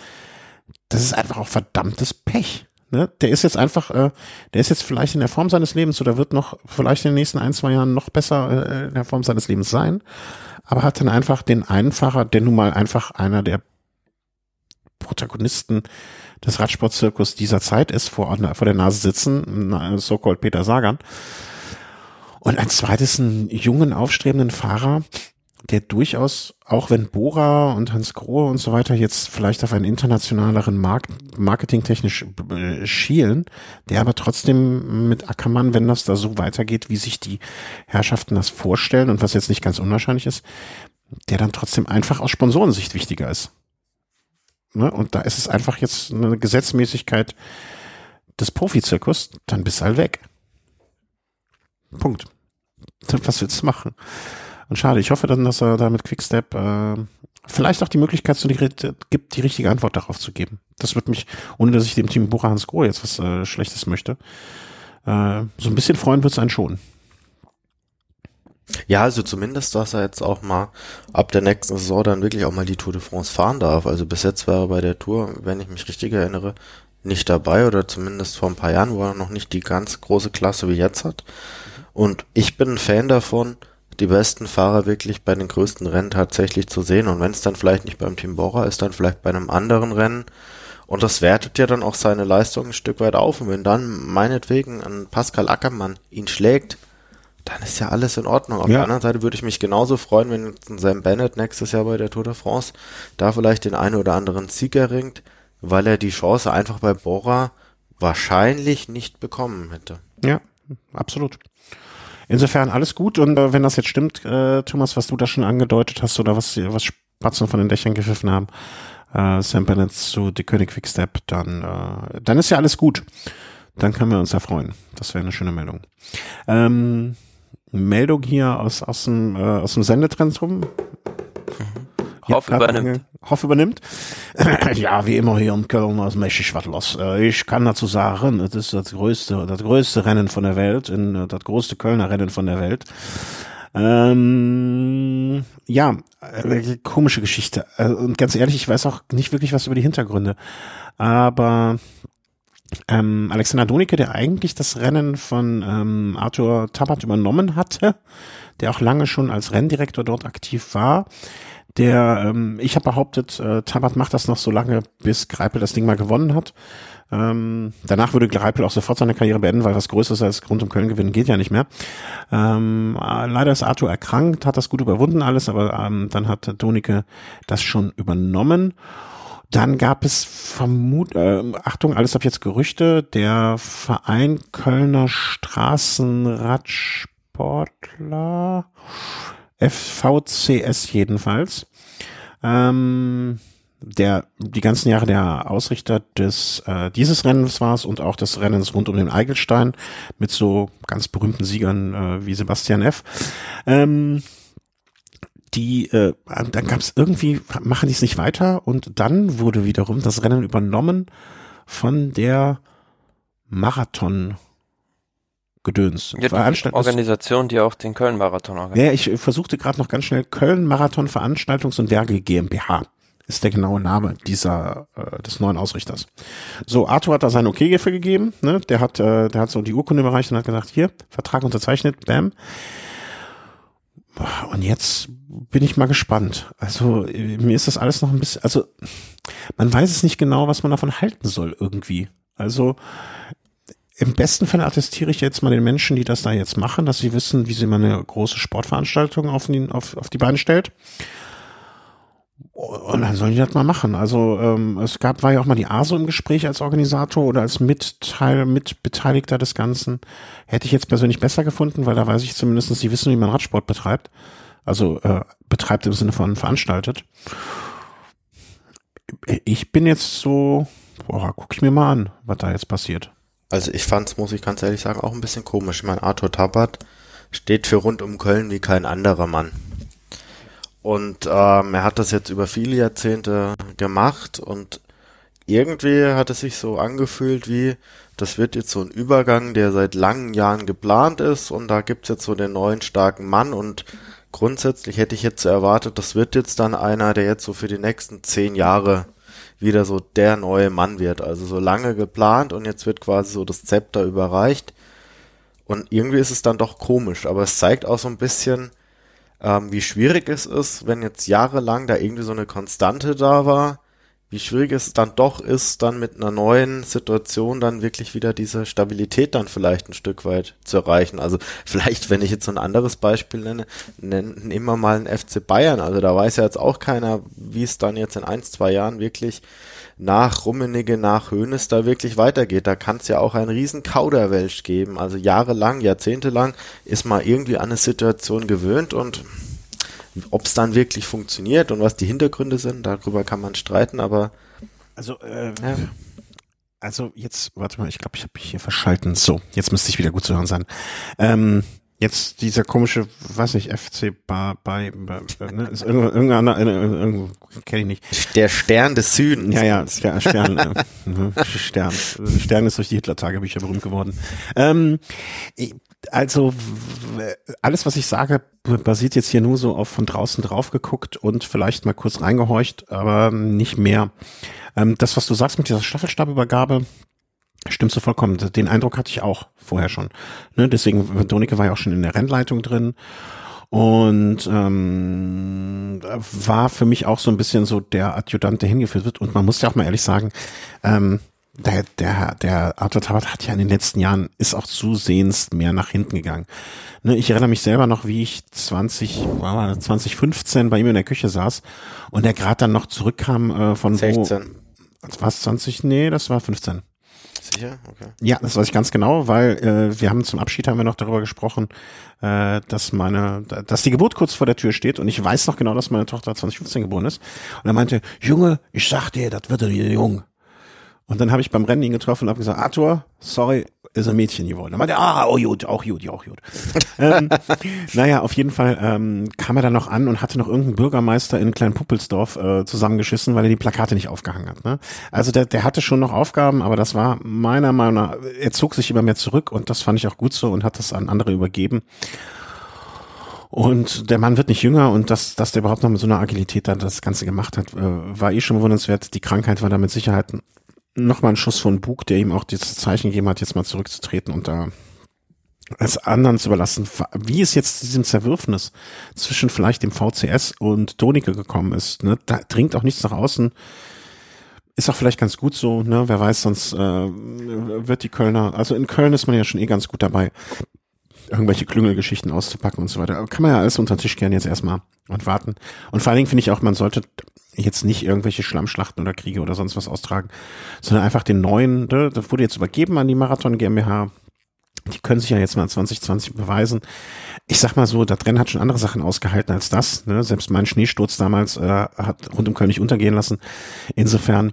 das ist einfach auch verdammtes Pech. Ne? Der ist jetzt einfach, äh, der ist jetzt vielleicht in der Form seines Lebens oder wird noch vielleicht in den nächsten ein, zwei Jahren noch besser äh, in der Form seines Lebens sein, aber hat dann einfach den einen Fahrer, der nun mal einfach einer der Protagonisten des Radsportzirkus dieser Zeit ist, vor, vor der Nase sitzen, so-called Peter Sagan. Und ein zweites einen jungen, aufstrebenden Fahrer, der durchaus, auch wenn Bora und Hans Grohe und so weiter jetzt vielleicht auf einen internationaleren Markt, marketingtechnisch äh, schielen, der aber trotzdem mit Ackermann, wenn das da so weitergeht, wie sich die Herrschaften das vorstellen und was jetzt nicht ganz unwahrscheinlich ist, der dann trotzdem einfach aus Sponsorensicht wichtiger ist. Ne? Und da ist es einfach jetzt eine Gesetzmäßigkeit des Profizirkus, dann bist du halt weg. Punkt. Was willst du machen? Und schade, ich hoffe dann, dass er da mit Quickstep äh, vielleicht auch die Möglichkeit zu, gibt, die richtige Antwort darauf zu geben. Das wird mich, ohne dass ich dem Team Bora Hans Grohe jetzt was äh, Schlechtes möchte, äh, so ein bisschen freuen wird es einen schon. Ja, also zumindest, dass er jetzt auch mal ab der nächsten Saison dann wirklich auch mal die Tour de France fahren darf. Also bis jetzt war er bei der Tour, wenn ich mich richtig erinnere, nicht dabei oder zumindest vor ein paar Jahren, wo er noch nicht die ganz große Klasse wie jetzt hat. Und ich bin ein Fan davon, die besten Fahrer wirklich bei den größten Rennen tatsächlich zu sehen. Und wenn es dann vielleicht nicht beim Team Bora ist, dann vielleicht bei einem anderen Rennen. Und das wertet ja dann auch seine Leistung ein Stück weit auf. Und wenn dann meinetwegen ein Pascal Ackermann ihn schlägt, dann ist ja alles in Ordnung. Auf ja. der anderen Seite würde ich mich genauso freuen, wenn Sam Bennett nächstes Jahr bei der Tour de France da vielleicht den einen oder anderen Sieg erringt, weil er die Chance einfach bei Bora wahrscheinlich nicht bekommen hätte. Ja, absolut. Insofern alles gut und äh, wenn das jetzt stimmt, äh, Thomas, was du da schon angedeutet hast oder was, was Spatzen von den Dächern gepfiffen haben, äh, Sam Bennett zu The König Quickstep, dann, äh, dann ist ja alles gut. dann können wir uns ja freuen. Das wäre eine schöne Meldung. Ähm, Meldung hier aus, aus, dem, äh, aus dem Sendezentrum. Hoff übernimmt. Hoff übernimmt. ja, wie immer hier in Köln ist mächtig was los. Äh, ich kann dazu sagen, das ist das größte, das größte Rennen von der Welt, in, äh, das größte Kölner Rennen von der Welt. Ähm, ja, äh, komische Geschichte. Und ganz ehrlich, ich weiß auch nicht wirklich was über die Hintergründe. Aber ähm, Alexander Donicke, der eigentlich das Rennen von ähm, Arthur Tabat übernommen hatte, der auch lange schon als Renndirektor dort aktiv war, der, ähm, ich habe behauptet, äh, Tabat macht das noch so lange, bis Greipel das Ding mal gewonnen hat. Ähm, danach würde Greipel auch sofort seine Karriere beenden, weil was Größeres als rund um Köln gewinnen geht ja nicht mehr. Ähm, äh, leider ist Arthur erkrankt, hat das gut überwunden alles, aber ähm, dann hat Donicke das schon übernommen. Dann gab es vermut, äh, Achtung, alles ab jetzt Gerüchte, der Verein Kölner Straßenradsportler, FVCS jedenfalls, ähm, der die ganzen Jahre der Ausrichter des äh, dieses Rennens war es und auch des Rennens rund um den Eigelstein mit so ganz berühmten Siegern äh, wie Sebastian F. Ähm, die, äh, dann gab es irgendwie, machen die es nicht weiter und dann wurde wiederum das Rennen übernommen von der Marathon Gedöns. Ja, die Organisation, die auch den Köln-Marathon organisiert. Ja, ich versuchte gerade noch ganz schnell Köln-Marathon Veranstaltungs- und Werke GmbH ist der genaue Name dieser äh, des neuen Ausrichters. So, Arthur hat da sein Okay für gegeben, ne? Der hat, äh, der hat so die Urkunde überreicht und hat gesagt, hier, Vertrag unterzeichnet, bam. Und jetzt bin ich mal gespannt. Also mir ist das alles noch ein bisschen, also man weiß es nicht genau, was man davon halten soll irgendwie. Also im besten Fall attestiere ich jetzt mal den Menschen, die das da jetzt machen, dass sie wissen, wie sie mal eine große Sportveranstaltung auf, die, auf, auf die Beine stellt. Und dann sollen die das mal machen. Also ähm, es gab, war ja auch mal die ASO im Gespräch als Organisator oder als Mitteil, Mitbeteiligter des Ganzen. Hätte ich jetzt persönlich besser gefunden, weil da weiß ich zumindest, die wissen, wie man Radsport betreibt. Also äh, betreibt im Sinne von veranstaltet. Ich bin jetzt so, boah, guck ich mir mal an, was da jetzt passiert. Also ich fand's, muss ich ganz ehrlich sagen, auch ein bisschen komisch. Ich meine, Arthur Tabat steht für rund um Köln wie kein anderer Mann. Und ähm, er hat das jetzt über viele Jahrzehnte gemacht und irgendwie hat es sich so angefühlt wie, das wird jetzt so ein Übergang, der seit langen Jahren geplant ist und da gibt's jetzt so den neuen starken Mann und grundsätzlich hätte ich jetzt erwartet, das wird jetzt dann einer, der jetzt so für die nächsten zehn Jahre wieder so der neue Mann wird. Also so lange geplant und jetzt wird quasi so das Zepter überreicht. Und irgendwie ist es dann doch komisch, aber es zeigt auch so ein bisschen, ähm, wie schwierig es ist, wenn jetzt jahrelang da irgendwie so eine Konstante da war, wie schwierig es dann doch ist, dann mit einer neuen Situation dann wirklich wieder diese Stabilität dann vielleicht ein Stück weit zu erreichen. Also vielleicht, wenn ich jetzt so ein anderes Beispiel nenne, nennen wir mal einen FC Bayern. Also da weiß ja jetzt auch keiner, wie es dann jetzt in ein, zwei Jahren wirklich nach Rummenigge, nach Höhnes da wirklich weitergeht. Da kann es ja auch einen riesen Kauderwelsch geben. Also jahrelang, jahrzehntelang ist man irgendwie an eine Situation gewöhnt und ob es dann wirklich funktioniert und was die Hintergründe sind, darüber kann man streiten, aber also äh, ja. also jetzt warte mal, ich glaube, ich habe mich hier verschalten. So, jetzt müsste ich wieder gut zu hören sein. Ähm, Jetzt dieser komische, weiß nicht, FC Bar bei, ne, ist irgendein irgendeiner, kenne ich nicht. Der Stern des Südens. Ja, ja, Stern, Stern, äh, ne, Stern. Stern ist durch die Hitler-Tagebücher berühmt geworden. Ähm, also alles, was ich sage, basiert jetzt hier nur so auf von draußen drauf geguckt und vielleicht mal kurz reingehorcht, aber nicht mehr. Ähm, das, was du sagst mit dieser Staffelstabübergabe, Stimmt so vollkommen. Den Eindruck hatte ich auch vorher schon. Ne? Deswegen, Donike war ja auch schon in der Rennleitung drin. Und ähm, war für mich auch so ein bisschen so der Adjutant, der hingeführt wird. Und man muss ja auch mal ehrlich sagen, ähm, der, der, der Arthur Tabat hat ja in den letzten Jahren, ist auch zusehends mehr nach hinten gegangen. Ne, ich erinnere mich selber noch, wie ich 20, 2015 bei ihm in der Küche saß und er gerade dann noch zurückkam äh, von 16. wo. War es 20? Nee, das war 15. Sicher? Okay. Ja, das weiß ich ganz genau, weil äh, wir haben zum Abschied haben wir noch darüber gesprochen, äh, dass meine, dass die Geburt kurz vor der Tür steht und ich weiß noch genau, dass meine Tochter 2015 geboren ist. Und er meinte, Junge, ich sag dir, das wird wieder jung. Und dann habe ich beim Rennen ihn getroffen und habe gesagt, Arthur, sorry, ist ein Mädchen geworden. Dann meinte er, ah, oh gut, auch gut, ja, auch gut. ähm, naja, auf jeden Fall ähm, kam er dann noch an und hatte noch irgendeinen Bürgermeister in Kleinpuppelsdorf äh, zusammengeschissen, weil er die Plakate nicht aufgehangen hat. Ne? Also der, der hatte schon noch Aufgaben, aber das war meiner Meinung nach, er zog sich immer mehr zurück und das fand ich auch gut so und hat das an andere übergeben. Und der Mann wird nicht jünger und dass, dass der überhaupt noch mit so einer Agilität dann das Ganze gemacht hat, äh, war eh schon bewundernswert. Die Krankheit war da mit Sicherheit nochmal ein Schuss von Bug, der ihm auch dieses Zeichen gegeben hat, jetzt mal zurückzutreten und da es anderen zu überlassen, wie es jetzt zu diesem Zerwürfnis zwischen vielleicht dem VCS und Tonicke gekommen ist. Ne? Da dringt auch nichts nach außen. Ist auch vielleicht ganz gut so, ne? Wer weiß, sonst äh, wird die Kölner, also in Köln ist man ja schon eh ganz gut dabei, irgendwelche Klüngelgeschichten auszupacken und so weiter. Kann man ja alles unter den Tisch gerne jetzt erstmal und warten. Und vor allen Dingen finde ich auch, man sollte jetzt nicht irgendwelche Schlammschlachten oder Kriege oder sonst was austragen, sondern einfach den neuen, ne, das wurde jetzt übergeben an die Marathon GmbH. Die können sich ja jetzt mal 2020 beweisen. Ich sag mal so, das Rennen hat schon andere Sachen ausgehalten als das. Ne? Selbst mein Schneesturz damals äh, hat rund um nicht untergehen lassen. Insofern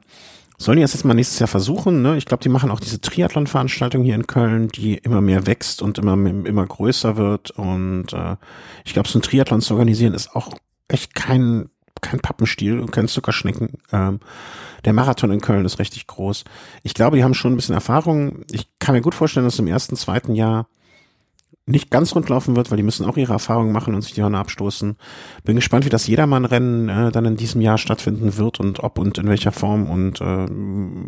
sollen die das jetzt mal nächstes Jahr versuchen. Ne? Ich glaube, die machen auch diese Triathlon-Veranstaltung hier in Köln, die immer mehr wächst und immer, immer größer wird. Und äh, ich glaube, so ein Triathlon zu organisieren ist auch echt kein kein Pappenstiel und kein Zuckerschnecken. Ähm, der Marathon in Köln ist richtig groß. Ich glaube, die haben schon ein bisschen Erfahrung. Ich kann mir gut vorstellen, dass im ersten, zweiten Jahr nicht ganz rund laufen wird, weil die müssen auch ihre Erfahrungen machen und sich die Hörner abstoßen. Bin gespannt, wie das Jedermann-Rennen äh, dann in diesem Jahr stattfinden wird und ob und in welcher Form. Und äh,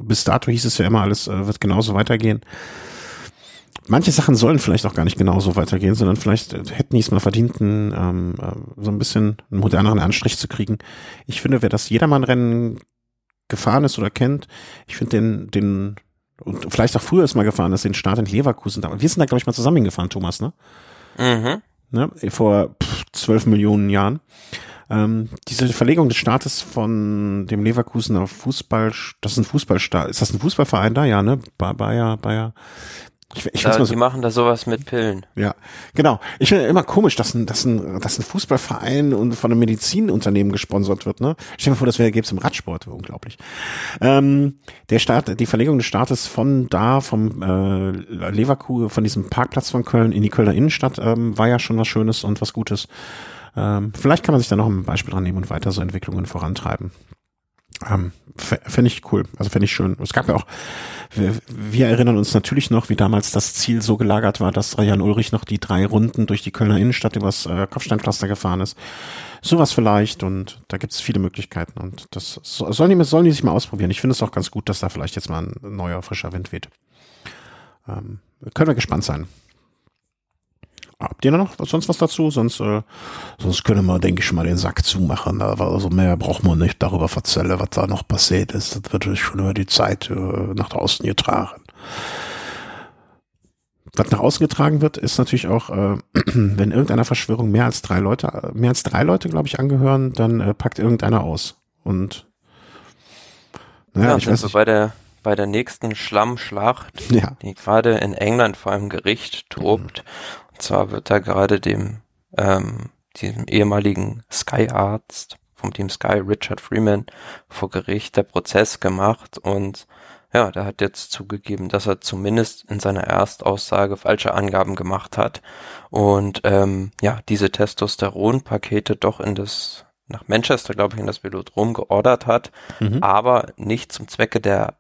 bis dato hieß es ja immer, alles äh, wird genauso weitergehen manche Sachen sollen vielleicht auch gar nicht genauso weitergehen, sondern vielleicht hätten die es mal verdient, ähm, so ein bisschen einen moderneren Anstrich zu kriegen. Ich finde, wer das Jedermann-Rennen gefahren ist oder kennt, ich finde den, den, und vielleicht auch früher ist mal gefahren ist, den Start in Leverkusen. Wir sind da, glaube ich, mal zusammen hingefahren, Thomas, ne? Mhm. Ne? Vor zwölf Millionen Jahren. Ähm, diese Verlegung des Staates von dem Leverkusener Fußball, das ist ein Fußballstaat, ist das ein Fußballverein da? Ja, ne? Bayer, Bayer, ich, ich ja, so, die machen da sowas mit Pillen. Ja, genau. Ich finde immer komisch, dass ein, dass ein, dass ein Fußballverein und von einem Medizinunternehmen gesponsert wird. Ne? Stell dir mal vor, das wäre gäbe es im Radsport, unglaublich. Ähm, der Start, die Verlegung des Staates von da, vom äh, Leverkusen, von diesem Parkplatz von Köln in die Kölner Innenstadt, ähm, war ja schon was Schönes und was Gutes. Ähm, vielleicht kann man sich da noch ein Beispiel dran nehmen und weiter so Entwicklungen vorantreiben. Ähm, Fände ich cool, also fände ich schön. Es gab ja auch, wir, wir, erinnern uns natürlich noch, wie damals das Ziel so gelagert war, dass Jan Ulrich noch die drei Runden durch die Kölner Innenstadt übers äh, Kopfsteinpflaster gefahren ist. Sowas vielleicht und da gibt es viele Möglichkeiten und das sollen die, sollen die sich mal ausprobieren. Ich finde es auch ganz gut, dass da vielleicht jetzt mal ein neuer, frischer Wind weht. Ähm, können wir gespannt sein. Habt ihr noch sonst was dazu? Sonst, äh, sonst können wir, denke ich mal, den Sack zumachen. Also mehr braucht man nicht darüber erzählen, was da noch passiert ist. Das wird schon über die Zeit äh, nach draußen getragen. Was nach außen getragen wird, ist natürlich auch, äh, wenn irgendeiner Verschwörung mehr als drei Leute, mehr als drei Leute, glaube ich, angehören, dann äh, packt irgendeiner aus. Und naja, ja, ich weiß nicht. bei der bei der nächsten Schlammschlacht, ja. die gerade in England vor einem Gericht tobt. Mhm zwar wird da gerade dem, ähm, diesem ehemaligen Sky-Arzt vom Team Sky, Richard Freeman, vor Gericht der Prozess gemacht und ja, der hat jetzt zugegeben, dass er zumindest in seiner Erstaussage falsche Angaben gemacht hat und ähm, ja, diese Testosteronpakete doch in das nach Manchester, glaube ich, in das Velodrom geordert hat, mhm. aber nicht zum Zwecke der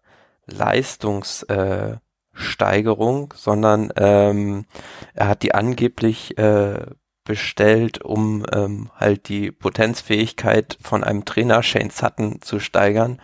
Leistungs äh, Steigerung, sondern ähm, er hat die angeblich äh, bestellt, um ähm, halt die Potenzfähigkeit von einem Trainer Shane Sutton zu steigern.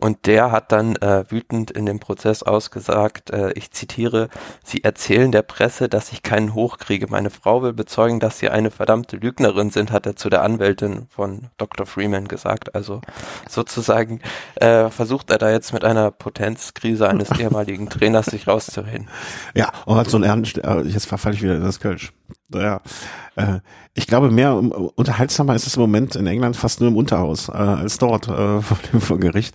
Und der hat dann äh, wütend in dem Prozess ausgesagt, äh, ich zitiere, Sie erzählen der Presse, dass ich keinen hochkriege. Meine Frau will bezeugen, dass Sie eine verdammte Lügnerin sind, hat er zu der Anwältin von Dr. Freeman gesagt. Also sozusagen äh, versucht er da jetzt mit einer Potenzkrise eines ehemaligen Trainers sich rauszureden. Ja, und hat so ein Ernst, äh, jetzt verfalle ich wieder in das Kölsch. Ja, äh, ich glaube, mehr unterhaltsamer ist es im Moment in England fast nur im Unterhaus äh, als dort äh, vor dem vor Gericht.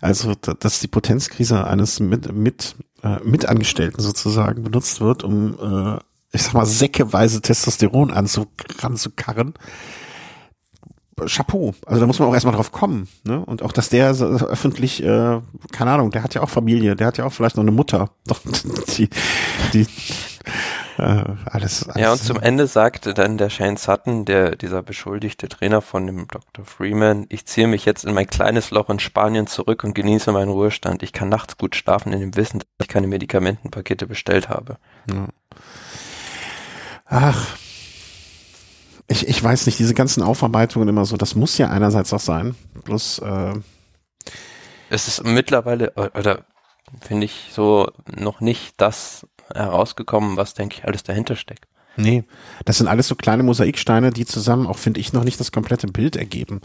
Also, dass die Potenzkrise eines mit, mit äh, Mitangestellten sozusagen benutzt wird, um, äh, ich sag mal, säckeweise Testosteron anzukarren. Chapeau. Also da muss man auch erstmal drauf kommen. Ne? Und auch, dass der so öffentlich, äh, keine Ahnung, der hat ja auch Familie, der hat ja auch vielleicht noch eine Mutter. Doch, die, die, alles, alles. Ja, und zum Ende sagte dann der Shane Sutton, der, dieser beschuldigte Trainer von dem Dr. Freeman, ich ziehe mich jetzt in mein kleines Loch in Spanien zurück und genieße meinen Ruhestand. Ich kann nachts gut schlafen in dem Wissen, dass ich keine Medikamentenpakete bestellt habe. Ja. Ach, ich, ich weiß nicht, diese ganzen Aufarbeitungen immer so, das muss ja einerseits auch sein. Bloß äh, es ist mittlerweile, oder finde ich so noch nicht das herausgekommen, was, denke ich, alles dahinter steckt. Nee, das sind alles so kleine Mosaiksteine, die zusammen auch, finde ich, noch nicht das komplette Bild ergeben.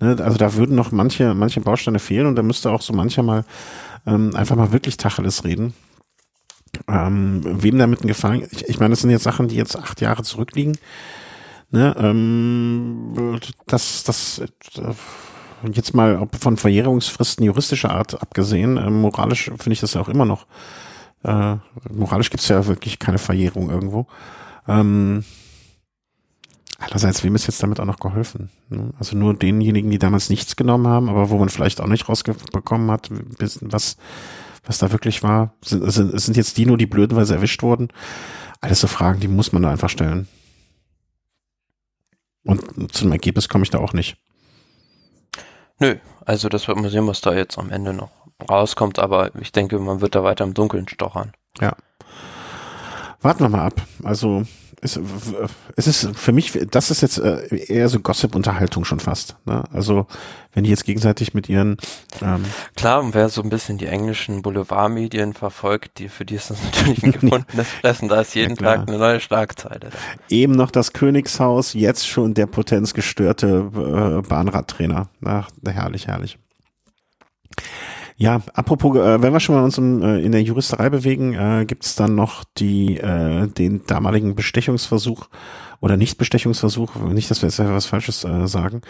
Ne? Also da würden noch manche, manche Bausteine fehlen und da müsste auch so mancher mal ähm, einfach mal wirklich Tacheles reden. Ähm, wem damit ein Gefallen, ich, ich meine, das sind jetzt Sachen, die jetzt acht Jahre zurückliegen. Ne? Ähm, das, das, äh, jetzt mal von Verjährungsfristen juristischer Art abgesehen, äh, moralisch finde ich das ja auch immer noch äh, moralisch gibt es ja wirklich keine Verjährung irgendwo. Ähm, Andererseits, wem ist jetzt damit auch noch geholfen? Ne? Also nur denjenigen, die damals nichts genommen haben, aber wo man vielleicht auch nicht rausbekommen hat, was, was da wirklich war. Sind, sind, sind jetzt die nur die Blöden, weil sie erwischt wurden? Alles so Fragen, die muss man da einfach stellen. Und zu einem Ergebnis komme ich da auch nicht. Nö, also das wird man sehen, was da jetzt am Ende noch rauskommt, aber ich denke, man wird da weiter im Dunkeln stochern. Ja. Warten wir mal ab. Also es, es ist für mich, das ist jetzt äh, eher so Gossip-Unterhaltung schon fast. Ne? Also wenn die jetzt gegenseitig mit ihren ähm Klar, und wer so ein bisschen die englischen Boulevardmedien verfolgt, die für die ist das natürlich ein gefundenes Fressen, da ist jeden ja, Tag eine neue Schlagzeile. Eben noch das Königshaus, jetzt schon der potenzgestörte äh, Bahnradtrainer. Ach, herrlich, herrlich. Ja, apropos, äh, wenn wir schon mal uns im, äh, in der Juristerei bewegen, äh, gibt es dann noch die äh, den damaligen Bestechungsversuch oder Nicht-Bestechungsversuch, nicht, dass wir jetzt was Falsches äh, sagen.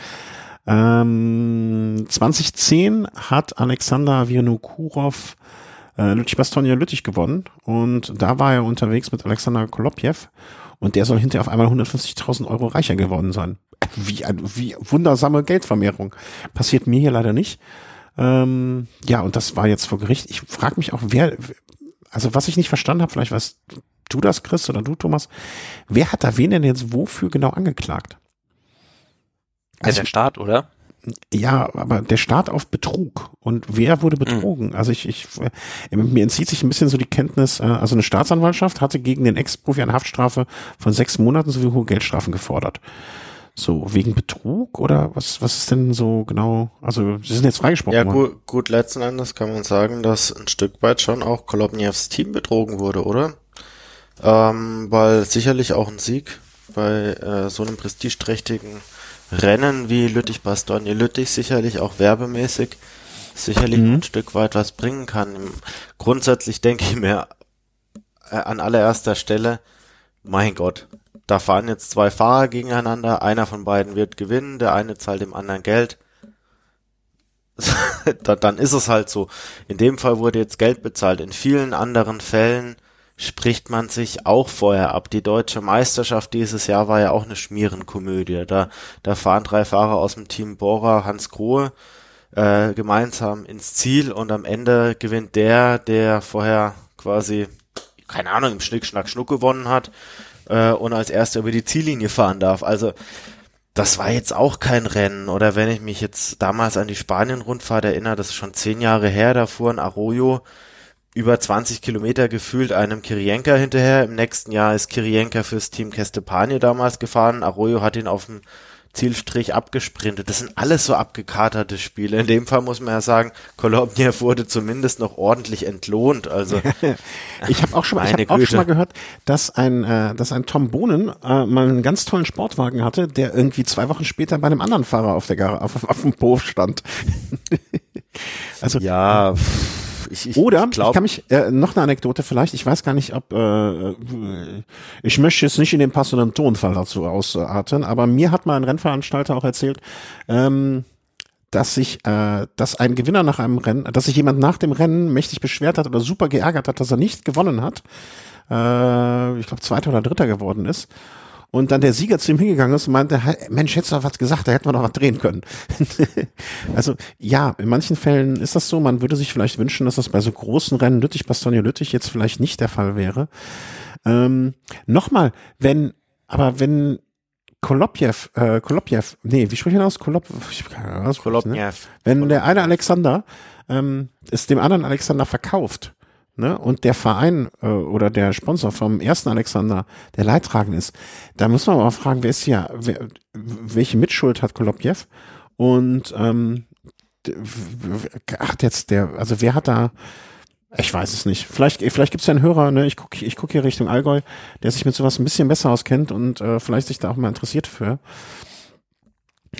Ähm, 2010 hat Alexander Vinokurov äh, Lüttich Bastogne Lüttich gewonnen und da war er unterwegs mit Alexander Kolopjew und der soll hinterher auf einmal 150.000 Euro reicher geworden sein. Wie, wie wundersame Geldvermehrung. Passiert mir hier leider nicht. Ähm, ja, und das war jetzt vor Gericht. Ich frage mich auch, wer, also was ich nicht verstanden habe, vielleicht weißt du das, Chris, oder du, Thomas, wer hat da wen denn jetzt wofür genau angeklagt? Also der Staat, oder? Ja, aber der Staat auf Betrug. Und wer wurde betrogen? Mhm. Also ich, ich, äh, mir entzieht sich ein bisschen so die Kenntnis, äh, also eine Staatsanwaltschaft hatte gegen den Ex-Profi eine Haftstrafe von sechs Monaten sowie hohe Geldstrafen gefordert. So, wegen Betrug oder was, was ist denn so genau? Also, Sie sind jetzt freigesprochen. Ja, gut, gut, letzten Endes kann man sagen, dass ein Stück weit schon auch Kolobnievs Team betrogen wurde, oder? Ähm, weil sicherlich auch ein Sieg bei äh, so einem prestigeträchtigen Rennen wie Lüttich-Bastogne Lüttich sicherlich auch werbemäßig sicherlich mhm. ein Stück weit was bringen kann. Grundsätzlich denke ich mir äh, an allererster Stelle, mein Gott, da fahren jetzt zwei Fahrer gegeneinander, einer von beiden wird gewinnen, der eine zahlt dem anderen Geld. dann ist es halt so. In dem Fall wurde jetzt Geld bezahlt. In vielen anderen Fällen spricht man sich auch vorher ab. Die deutsche Meisterschaft dieses Jahr war ja auch eine Schmierenkomödie. Da, da fahren drei Fahrer aus dem Team Bora, Hans Grohe, äh, gemeinsam ins Ziel und am Ende gewinnt der, der vorher quasi, keine Ahnung, im Schnick, Schnack, Schnuck gewonnen hat äh, und als erster über die Ziellinie fahren darf. Also das war jetzt auch kein Rennen. Oder wenn ich mich jetzt damals an die Spanien-Rundfahrt erinnere, das ist schon zehn Jahre her, da fuhr ein Arroyo über 20 Kilometer gefühlt einem Kirienka hinterher. Im nächsten Jahr ist Kirienka fürs Team Kestepanie damals gefahren. Arroyo hat ihn auf dem Zielstrich abgesprintet. Das sind alles so abgekaterte Spiele. In dem Fall muss man ja sagen, Kolobniev wurde zumindest noch ordentlich entlohnt. Also ich habe auch schon, ich hab auch schon mal gehört, dass ein, äh, dass ein Tom Bohnen äh, mal einen ganz tollen Sportwagen hatte, der irgendwie zwei Wochen später bei einem anderen Fahrer auf der Gar auf, auf dem Hof stand. also ja. Pff ich, ich, Oder, ich, glaub, ich kann mich, äh, noch eine Anekdote vielleicht, ich weiß gar nicht, ob, äh, ich möchte jetzt nicht in den passenden Tonfall dazu ausarten, aber mir hat mal ein Rennveranstalter auch erzählt, ähm, dass sich, äh, dass ein Gewinner nach einem Rennen, dass sich jemand nach dem Rennen mächtig beschwert hat oder super geärgert hat, dass er nicht gewonnen hat, äh, ich glaube zweiter oder dritter geworden ist und dann der Sieger zu ihm hingegangen ist und meinte, Mensch, hättest du doch was gesagt, da hätten wir doch was drehen können. also ja, in manchen Fällen ist das so. Man würde sich vielleicht wünschen, dass das bei so großen Rennen Lüttich, Bastogne, Lüttich jetzt vielleicht nicht der Fall wäre. Ähm, Nochmal, wenn, aber wenn Kolopjew, äh, Kolopjew, nee, wie spricht man aus? Kolop, ich kann keine Ahnung, Kolopjew. Ne? Wenn der eine Alexander ähm, es dem anderen Alexander verkauft, ne, und der Verein äh, oder der Sponsor vom ersten Alexander der Leidtragende ist, da muss man aber auch fragen, wer ist hier, wer, welche Mitschuld hat Kolopjew und ähm, hat jetzt der, also wer hat da ich weiß es nicht. Vielleicht, vielleicht gibt es ja einen Hörer, ne? ich gucke ich guck hier Richtung Allgäu, der sich mit sowas ein bisschen besser auskennt und äh, vielleicht sich da auch mal interessiert für.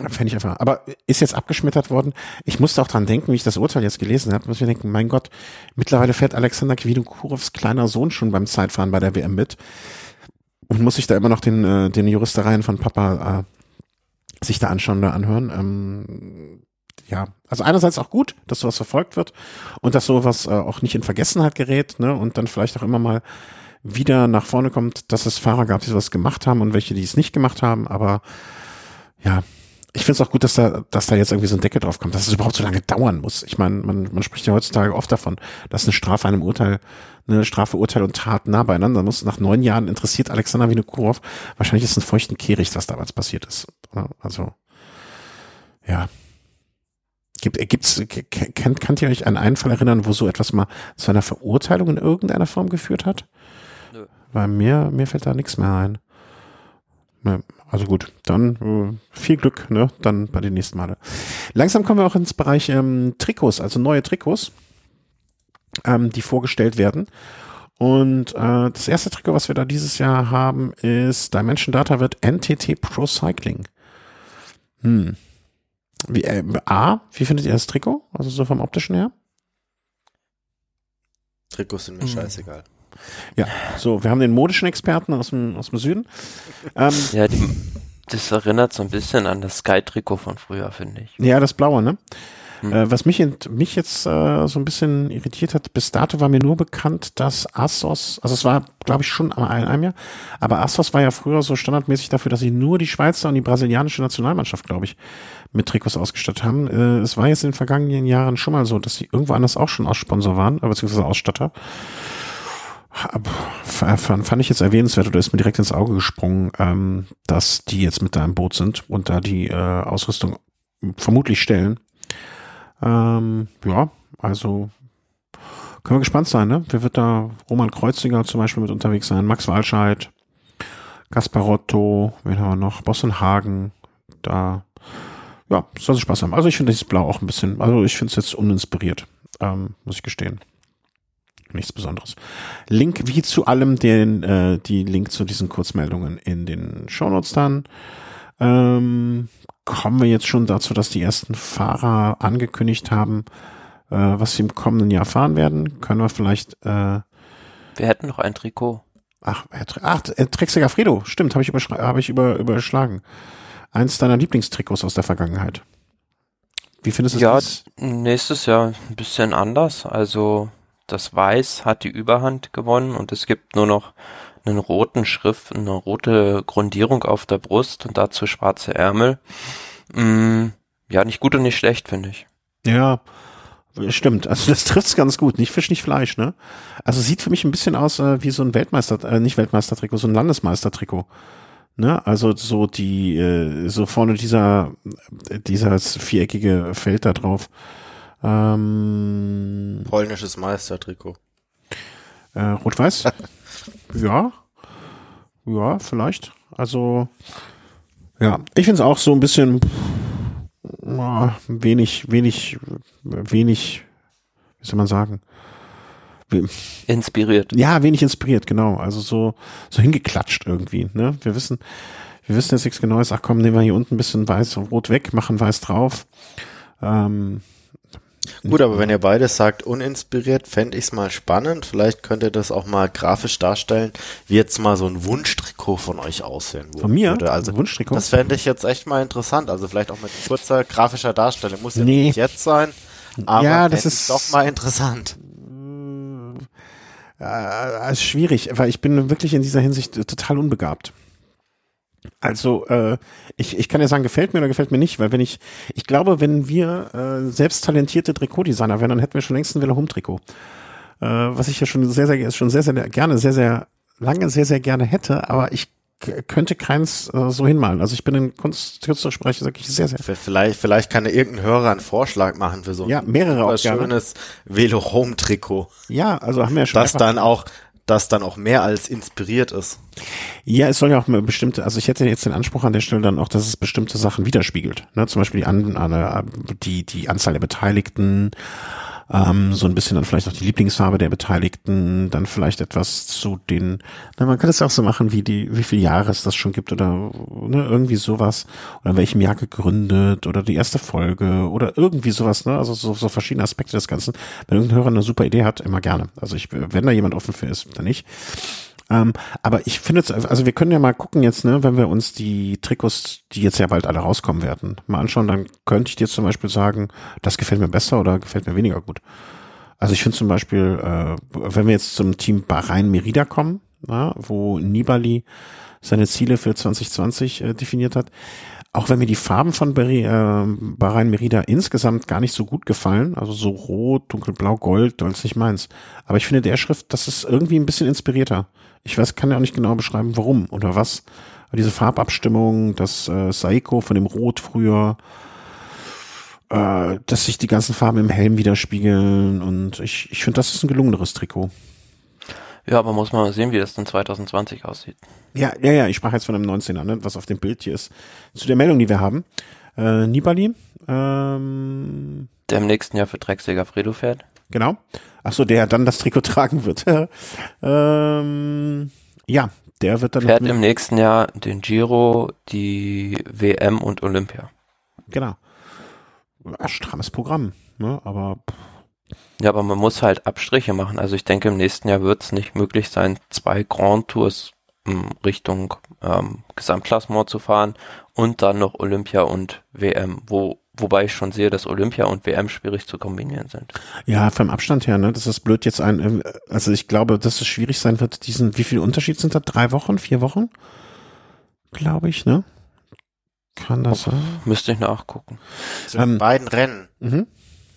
Fände ich einfach. Aber ist jetzt abgeschmettert worden. Ich musste auch dran denken, wie ich das Urteil jetzt gelesen habe, muss ich denken, mein Gott, mittlerweile fährt Alexander Kwidukurovs kleiner Sohn schon beim Zeitfahren bei der WM mit und muss sich da immer noch den, äh, den Juristereien von Papa äh, sich da anschauen oder anhören. Ähm, ja, also einerseits auch gut, dass sowas verfolgt wird und dass sowas äh, auch nicht in Vergessenheit gerät, ne, und dann vielleicht auch immer mal wieder nach vorne kommt, dass es Fahrer gab, die sowas gemacht haben und welche, die es nicht gemacht haben, aber ja, ich finde es auch gut, dass da, dass da jetzt irgendwie so ein Deckel drauf kommt, dass es überhaupt so lange dauern muss. Ich meine, man, man spricht ja heutzutage oft davon, dass eine Strafe einem Urteil, eine Strafe, Urteil und Tat nah beieinander muss. Nach neun Jahren interessiert Alexander Vinokurov, wahrscheinlich ist es ein feuchten Kehricht, was damals passiert ist. Also, ja, Gibt, gibt's, kennt, könnt ihr euch an einen Fall erinnern, wo so etwas mal zu einer Verurteilung in irgendeiner Form geführt hat? Nö. Weil mir, mir fällt da nichts mehr ein. Also gut, dann äh, viel Glück, ne? Dann bei den nächsten Male. Langsam kommen wir auch ins Bereich ähm, Trikots, also neue Trikots, ähm, die vorgestellt werden. Und äh, das erste Trikot, was wir da dieses Jahr haben, ist Dimension Data wird NTT Pro Cycling. Hm. Wie, äh, A, wie findet ihr das Trikot? Also so vom optischen her? Trikots sind mir hm. scheißegal. Ja, so, wir haben den modischen Experten aus dem, aus dem Süden. Ähm, ja, die, das erinnert so ein bisschen an das Sky-Trikot von früher, finde ich. Ja, das blaue, ne? Hm. Äh, was mich, mich jetzt äh, so ein bisschen irritiert hat, bis dato war mir nur bekannt, dass Assos, also es war, glaube ich, schon ein, einem Jahr, aber Assos war ja früher so standardmäßig dafür, dass sie nur die Schweizer und die brasilianische Nationalmannschaft, glaube ich, mit Trikots ausgestattet haben. Äh, es war jetzt in den vergangenen Jahren schon mal so, dass sie irgendwo anders auch schon Aussponsor waren, äh, beziehungsweise Ausstatter. Fand ich jetzt erwähnenswert oder ist mir direkt ins Auge gesprungen, ähm, dass die jetzt mit da im Boot sind und da die äh, Ausrüstung vermutlich stellen. Ähm, ja, also können wir gespannt sein, ne? Wer wird da Roman Kreuziger zum Beispiel mit unterwegs sein? Max Walscheid, Gasparotto, wen haben wir noch? Bossenhagen, da, ja, soll es Spaß haben. Also ich finde dieses Blau auch ein bisschen, also ich finde es jetzt uninspiriert, ähm, muss ich gestehen. Nichts Besonderes. Link wie zu allem, den, äh, die Link zu diesen Kurzmeldungen in den Shownotes dann. Ähm, kommen wir jetzt schon dazu, dass die ersten Fahrer angekündigt haben, äh, was sie im kommenden Jahr fahren werden. Können wir vielleicht. Äh, wir hätten noch ein Trikot. Ach, ach äh, Trexeger Fredo, stimmt, habe ich, hab ich über, überschlagen. Eins deiner Lieblingstrikots aus der Vergangenheit. Wie findest du ja, das? Ja, nächstes Jahr ein bisschen anders. Also das Weiß hat die Überhand gewonnen und es gibt nur noch einen roten Schrift, eine rote Grundierung auf der Brust und dazu schwarze Ärmel. Mm, ja, nicht gut und nicht schlecht, finde ich. Ja, stimmt. Also das trifft's ganz gut. Nicht Fisch, nicht Fleisch, ne? Also sieht für mich ein bisschen aus äh, wie so ein Weltmeister, äh, nicht Weltmeistertrikot, so ein Landesmeistertrikot. Ne? Also so die, äh, so vorne dieser, dieser viereckige Feld da drauf. Ähm, Polnisches Meistertrikot. Äh, Rot-Weiß? ja. Ja, vielleicht. Also, ja, ich finde es auch so ein bisschen uh, wenig, wenig, wenig, wie soll man sagen? Inspiriert. Ja, wenig inspiriert, genau. Also so, so hingeklatscht irgendwie. Ne? Wir wissen, wir wissen jetzt nichts Genaues. Ach komm, nehmen wir hier unten ein bisschen weiß und rot weg, machen weiß drauf. Ähm, Gut, aber wenn ihr beides sagt, uninspiriert, fände ich es mal spannend. Vielleicht könnt ihr das auch mal grafisch darstellen, wie jetzt mal so ein Wunschtrikot von euch aussehen würde. Von mir? Also, Wunschtrikot? Das fände ich jetzt echt mal interessant. Also vielleicht auch mit kurzer grafischer Darstellung. Muss ja nee. nicht jetzt sein, aber ja, das ist doch mal interessant. Äh, ist schwierig, weil ich bin wirklich in dieser Hinsicht total unbegabt. Also äh, ich, ich kann ja sagen, gefällt mir oder gefällt mir nicht, weil wenn ich, ich glaube, wenn wir äh, selbst talentierte Trikotdesigner wären, dann hätten wir schon längst ein Villa Home Trikot. Äh, was ich ja schon sehr, sehr, schon sehr, sehr gerne, sehr, sehr lange, sehr, sehr gerne hätte, aber ich könnte keins äh, so hinmalen. Also ich bin in Kunst, künstlerisch Bereich wirklich sehr, sehr. Vielleicht, vielleicht kann irgendein Hörer einen Vorschlag machen für so ein ja, mehrere auch schönes Velo Home Trikot. Ja, also haben wir ja schon. Das dann auch, das dann auch mehr als inspiriert ist. Ja, es soll ja auch bestimmte, also ich hätte jetzt den Anspruch an der Stelle dann auch, dass es bestimmte Sachen widerspiegelt. Ne? Zum Beispiel die, an, die, die Anzahl der Beteiligten, ähm, so ein bisschen dann vielleicht auch die Lieblingsfarbe der Beteiligten, dann vielleicht etwas zu den, na, man kann es auch so machen, wie die, wie viele Jahre es das schon gibt oder ne, irgendwie sowas oder in welchem Jahr gegründet oder die erste Folge oder irgendwie sowas, ne, also so, so verschiedene Aspekte des Ganzen. Wenn irgendein Hörer eine super Idee hat, immer gerne. Also ich, wenn da jemand offen für ist, dann nicht. Ähm, aber ich finde es, also wir können ja mal gucken jetzt, ne, wenn wir uns die Trikots, die jetzt ja bald alle rauskommen werden, mal anschauen, dann könnte ich dir zum Beispiel sagen, das gefällt mir besser oder gefällt mir weniger gut. Also ich finde zum Beispiel, äh, wenn wir jetzt zum Team Bahrain Merida kommen, na, wo Nibali seine Ziele für 2020 äh, definiert hat, auch wenn mir die Farben von Beri, äh, Bahrain Merida insgesamt gar nicht so gut gefallen, also so rot, dunkelblau, gold, das ist nicht meins. Aber ich finde der Schrift, das ist irgendwie ein bisschen inspirierter. Ich weiß, kann ja auch nicht genau beschreiben, warum oder was. Aber diese Farbabstimmung, das äh, Saiko von dem Rot früher, äh, dass sich die ganzen Farben im Helm widerspiegeln und ich, ich finde, das ist ein gelungeneres Trikot. Ja, aber muss man mal sehen, wie das dann 2020 aussieht. Ja, ja, ja, ich sprach jetzt von einem 19er, ne, was auf dem Bild hier ist. Zu der Meldung, die wir haben. Äh, Nibali, ähm, der im nächsten Jahr für Drecksäger Fredo fährt. Genau. Ach so, der dann das Trikot tragen wird. ähm, ja, der wird dann. Fährt im nächsten Jahr den Giro, die WM und Olympia. Genau. Ein strammes Programm, ne? Aber. Ja, aber man muss halt Abstriche machen. Also ich denke, im nächsten Jahr wird es nicht möglich sein, zwei Grand Tours hm, Richtung ähm, Gesamtklassement zu fahren und dann noch Olympia und WM, wo Wobei ich schon sehe, dass Olympia und WM schwierig zu kombinieren sind. Ja, vom Abstand her, ne? Das ist blöd jetzt ein, äh, also ich glaube, dass es schwierig sein wird, diesen, wie viel Unterschied sind da? Drei Wochen, vier Wochen? Glaube ich, ne? Kann das sein? Müsste ich nachgucken. So ähm, beiden Rennen. Mhm.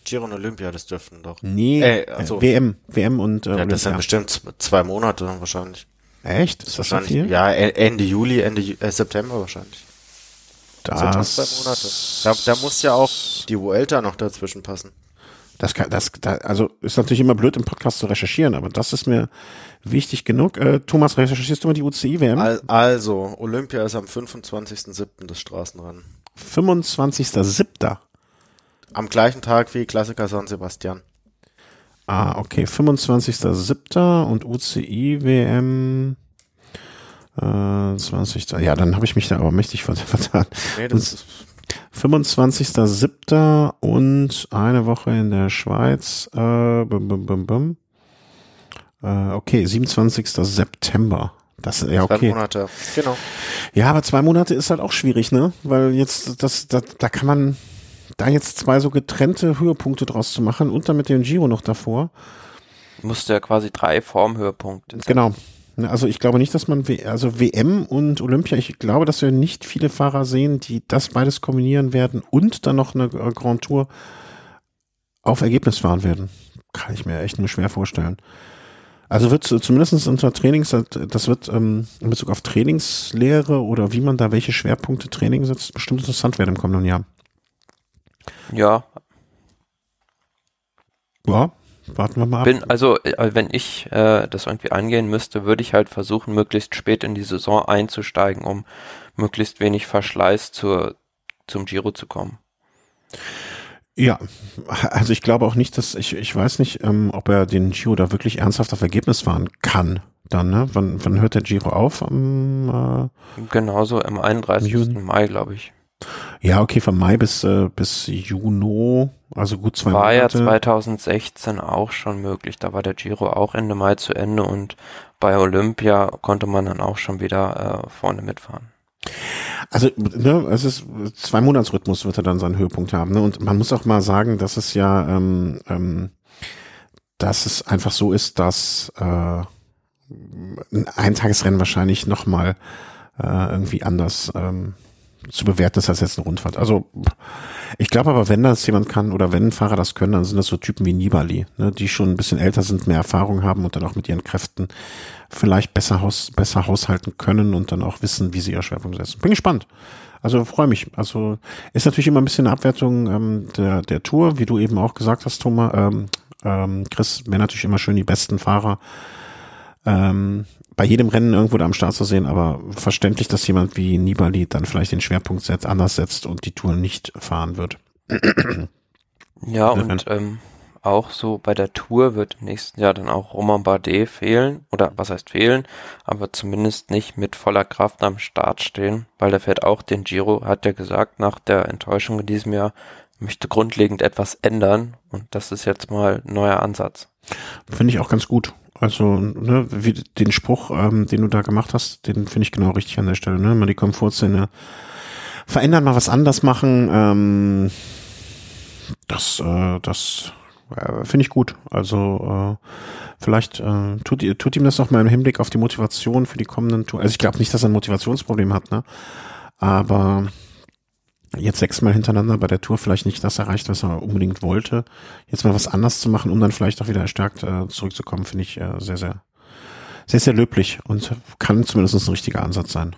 Giro und Olympia, das dürften doch. Nee, äh, also, WM, WM und äh, Ja, das sind bestimmt zwei Monate wahrscheinlich. Echt? Ist das wahrscheinlich, so viel? Ja, e-, Ende Juli, Ende äh, September wahrscheinlich. Das, das zwei Monate. Da, da muss ja auch die Vuelta noch dazwischen passen. Das kann, das, da, also ist natürlich immer blöd im Podcast zu recherchieren, aber das ist mir wichtig genug. Äh, Thomas, recherchierst du mal die UCI-WM? also, Olympia ist am 25.07. das Straßenrennen. 25.07. Am gleichen Tag wie Klassiker San Sebastian. Ah, okay. 25.07. und UCI-WM äh, 20. Ja, dann habe ich mich da aber mächtig vertan. Nee, 25.07. und eine Woche in der Schweiz. Äh, bum, bum, bum, bum. Äh, okay, 27. September. Das ja okay. Zwei Monate, genau. Ja, aber zwei Monate ist halt auch schwierig, ne? Weil jetzt das, das da kann man da jetzt zwei so getrennte Höhepunkte draus zu machen und dann mit dem Giro noch davor. Musste ja quasi drei Formhöhepunkte. Genau. Ne, also ich glaube nicht, dass man, also WM und Olympia, ich glaube, dass wir nicht viele Fahrer sehen, die das beides kombinieren werden und dann noch eine äh, Grand Tour auf Ergebnis fahren werden. Kann ich mir echt nur schwer vorstellen. Also wird zumindest unter Trainings, das wird ähm, in Bezug auf Trainingslehre oder wie man da welche Schwerpunkte Training setzt, bestimmt interessant werden im kommenden Jahr. Ja. Ja, warten wir mal ab. Bin, also, äh, wenn ich äh, das irgendwie angehen müsste, würde ich halt versuchen, möglichst spät in die Saison einzusteigen, um möglichst wenig Verschleiß zur, zum Giro zu kommen. Ja, also ich glaube auch nicht, dass ich, ich weiß nicht, ähm, ob er den Giro da wirklich ernsthaft auf Ergebnis fahren kann. Dann, ne? Wann, wann hört der Giro auf? Am, äh, Genauso im 31. Juni. Mai, glaube ich. Ja, okay, von Mai bis, äh, bis Juni, also gut zwei war Monate. War ja 2016 auch schon möglich. Da war der Giro auch Ende Mai zu Ende und bei Olympia konnte man dann auch schon wieder äh, vorne mitfahren. Also, ne, es ist zwei Monatsrhythmus wird er dann seinen Höhepunkt haben, ne? Und man muss auch mal sagen, dass es ja, ähm, ähm, dass es einfach so ist, dass äh, ein Eintagesrennen wahrscheinlich nochmal äh, irgendwie anders ähm, zu bewerten ist als jetzt eine Rundfahrt. Also ich glaube aber, wenn das jemand kann oder wenn Fahrer das können, dann sind das so Typen wie Nibali, ne, die schon ein bisschen älter sind, mehr Erfahrung haben und dann auch mit ihren Kräften vielleicht besser, haus, besser haushalten können und dann auch wissen, wie sie ihr Schwerpunkt setzen. Bin gespannt. Also freue mich. Also ist natürlich immer ein bisschen eine Abwertung ähm, der, der Tour, wie du eben auch gesagt hast, Thomas. Ähm, ähm, Chris wäre natürlich immer schön die besten Fahrer ähm, bei jedem Rennen irgendwo da am Start zu sehen, aber verständlich, dass jemand wie Nibali dann vielleicht den Schwerpunkt setzt, anders setzt und die Tour nicht fahren wird. ja, und ähm, auch so bei der Tour wird im nächsten Jahr dann auch Roman Bardet fehlen, oder was heißt fehlen, aber zumindest nicht mit voller Kraft am Start stehen, weil der fährt auch den Giro, hat er gesagt, nach der Enttäuschung in diesem Jahr, möchte grundlegend etwas ändern und das ist jetzt mal ein neuer Ansatz. Finde ich auch ganz gut. Also, ne, wie, den Spruch, ähm, den du da gemacht hast, den finde ich genau richtig an der Stelle. Ne? Mal die Komfortzone verändern, mal was anders machen. Ähm, das, äh, das äh, finde ich gut. Also äh, vielleicht äh, tut, tut ihm das noch mal im Hinblick auf die Motivation für die kommenden Tour. Also ich glaube nicht, dass er ein Motivationsproblem hat, ne? Aber jetzt sechsmal hintereinander bei der Tour vielleicht nicht das erreicht, was er unbedingt wollte. Jetzt mal was anders zu machen, um dann vielleicht auch wieder erstärkt äh, zurückzukommen, finde ich äh, sehr, sehr, sehr, sehr löblich und kann zumindest ein richtiger Ansatz sein.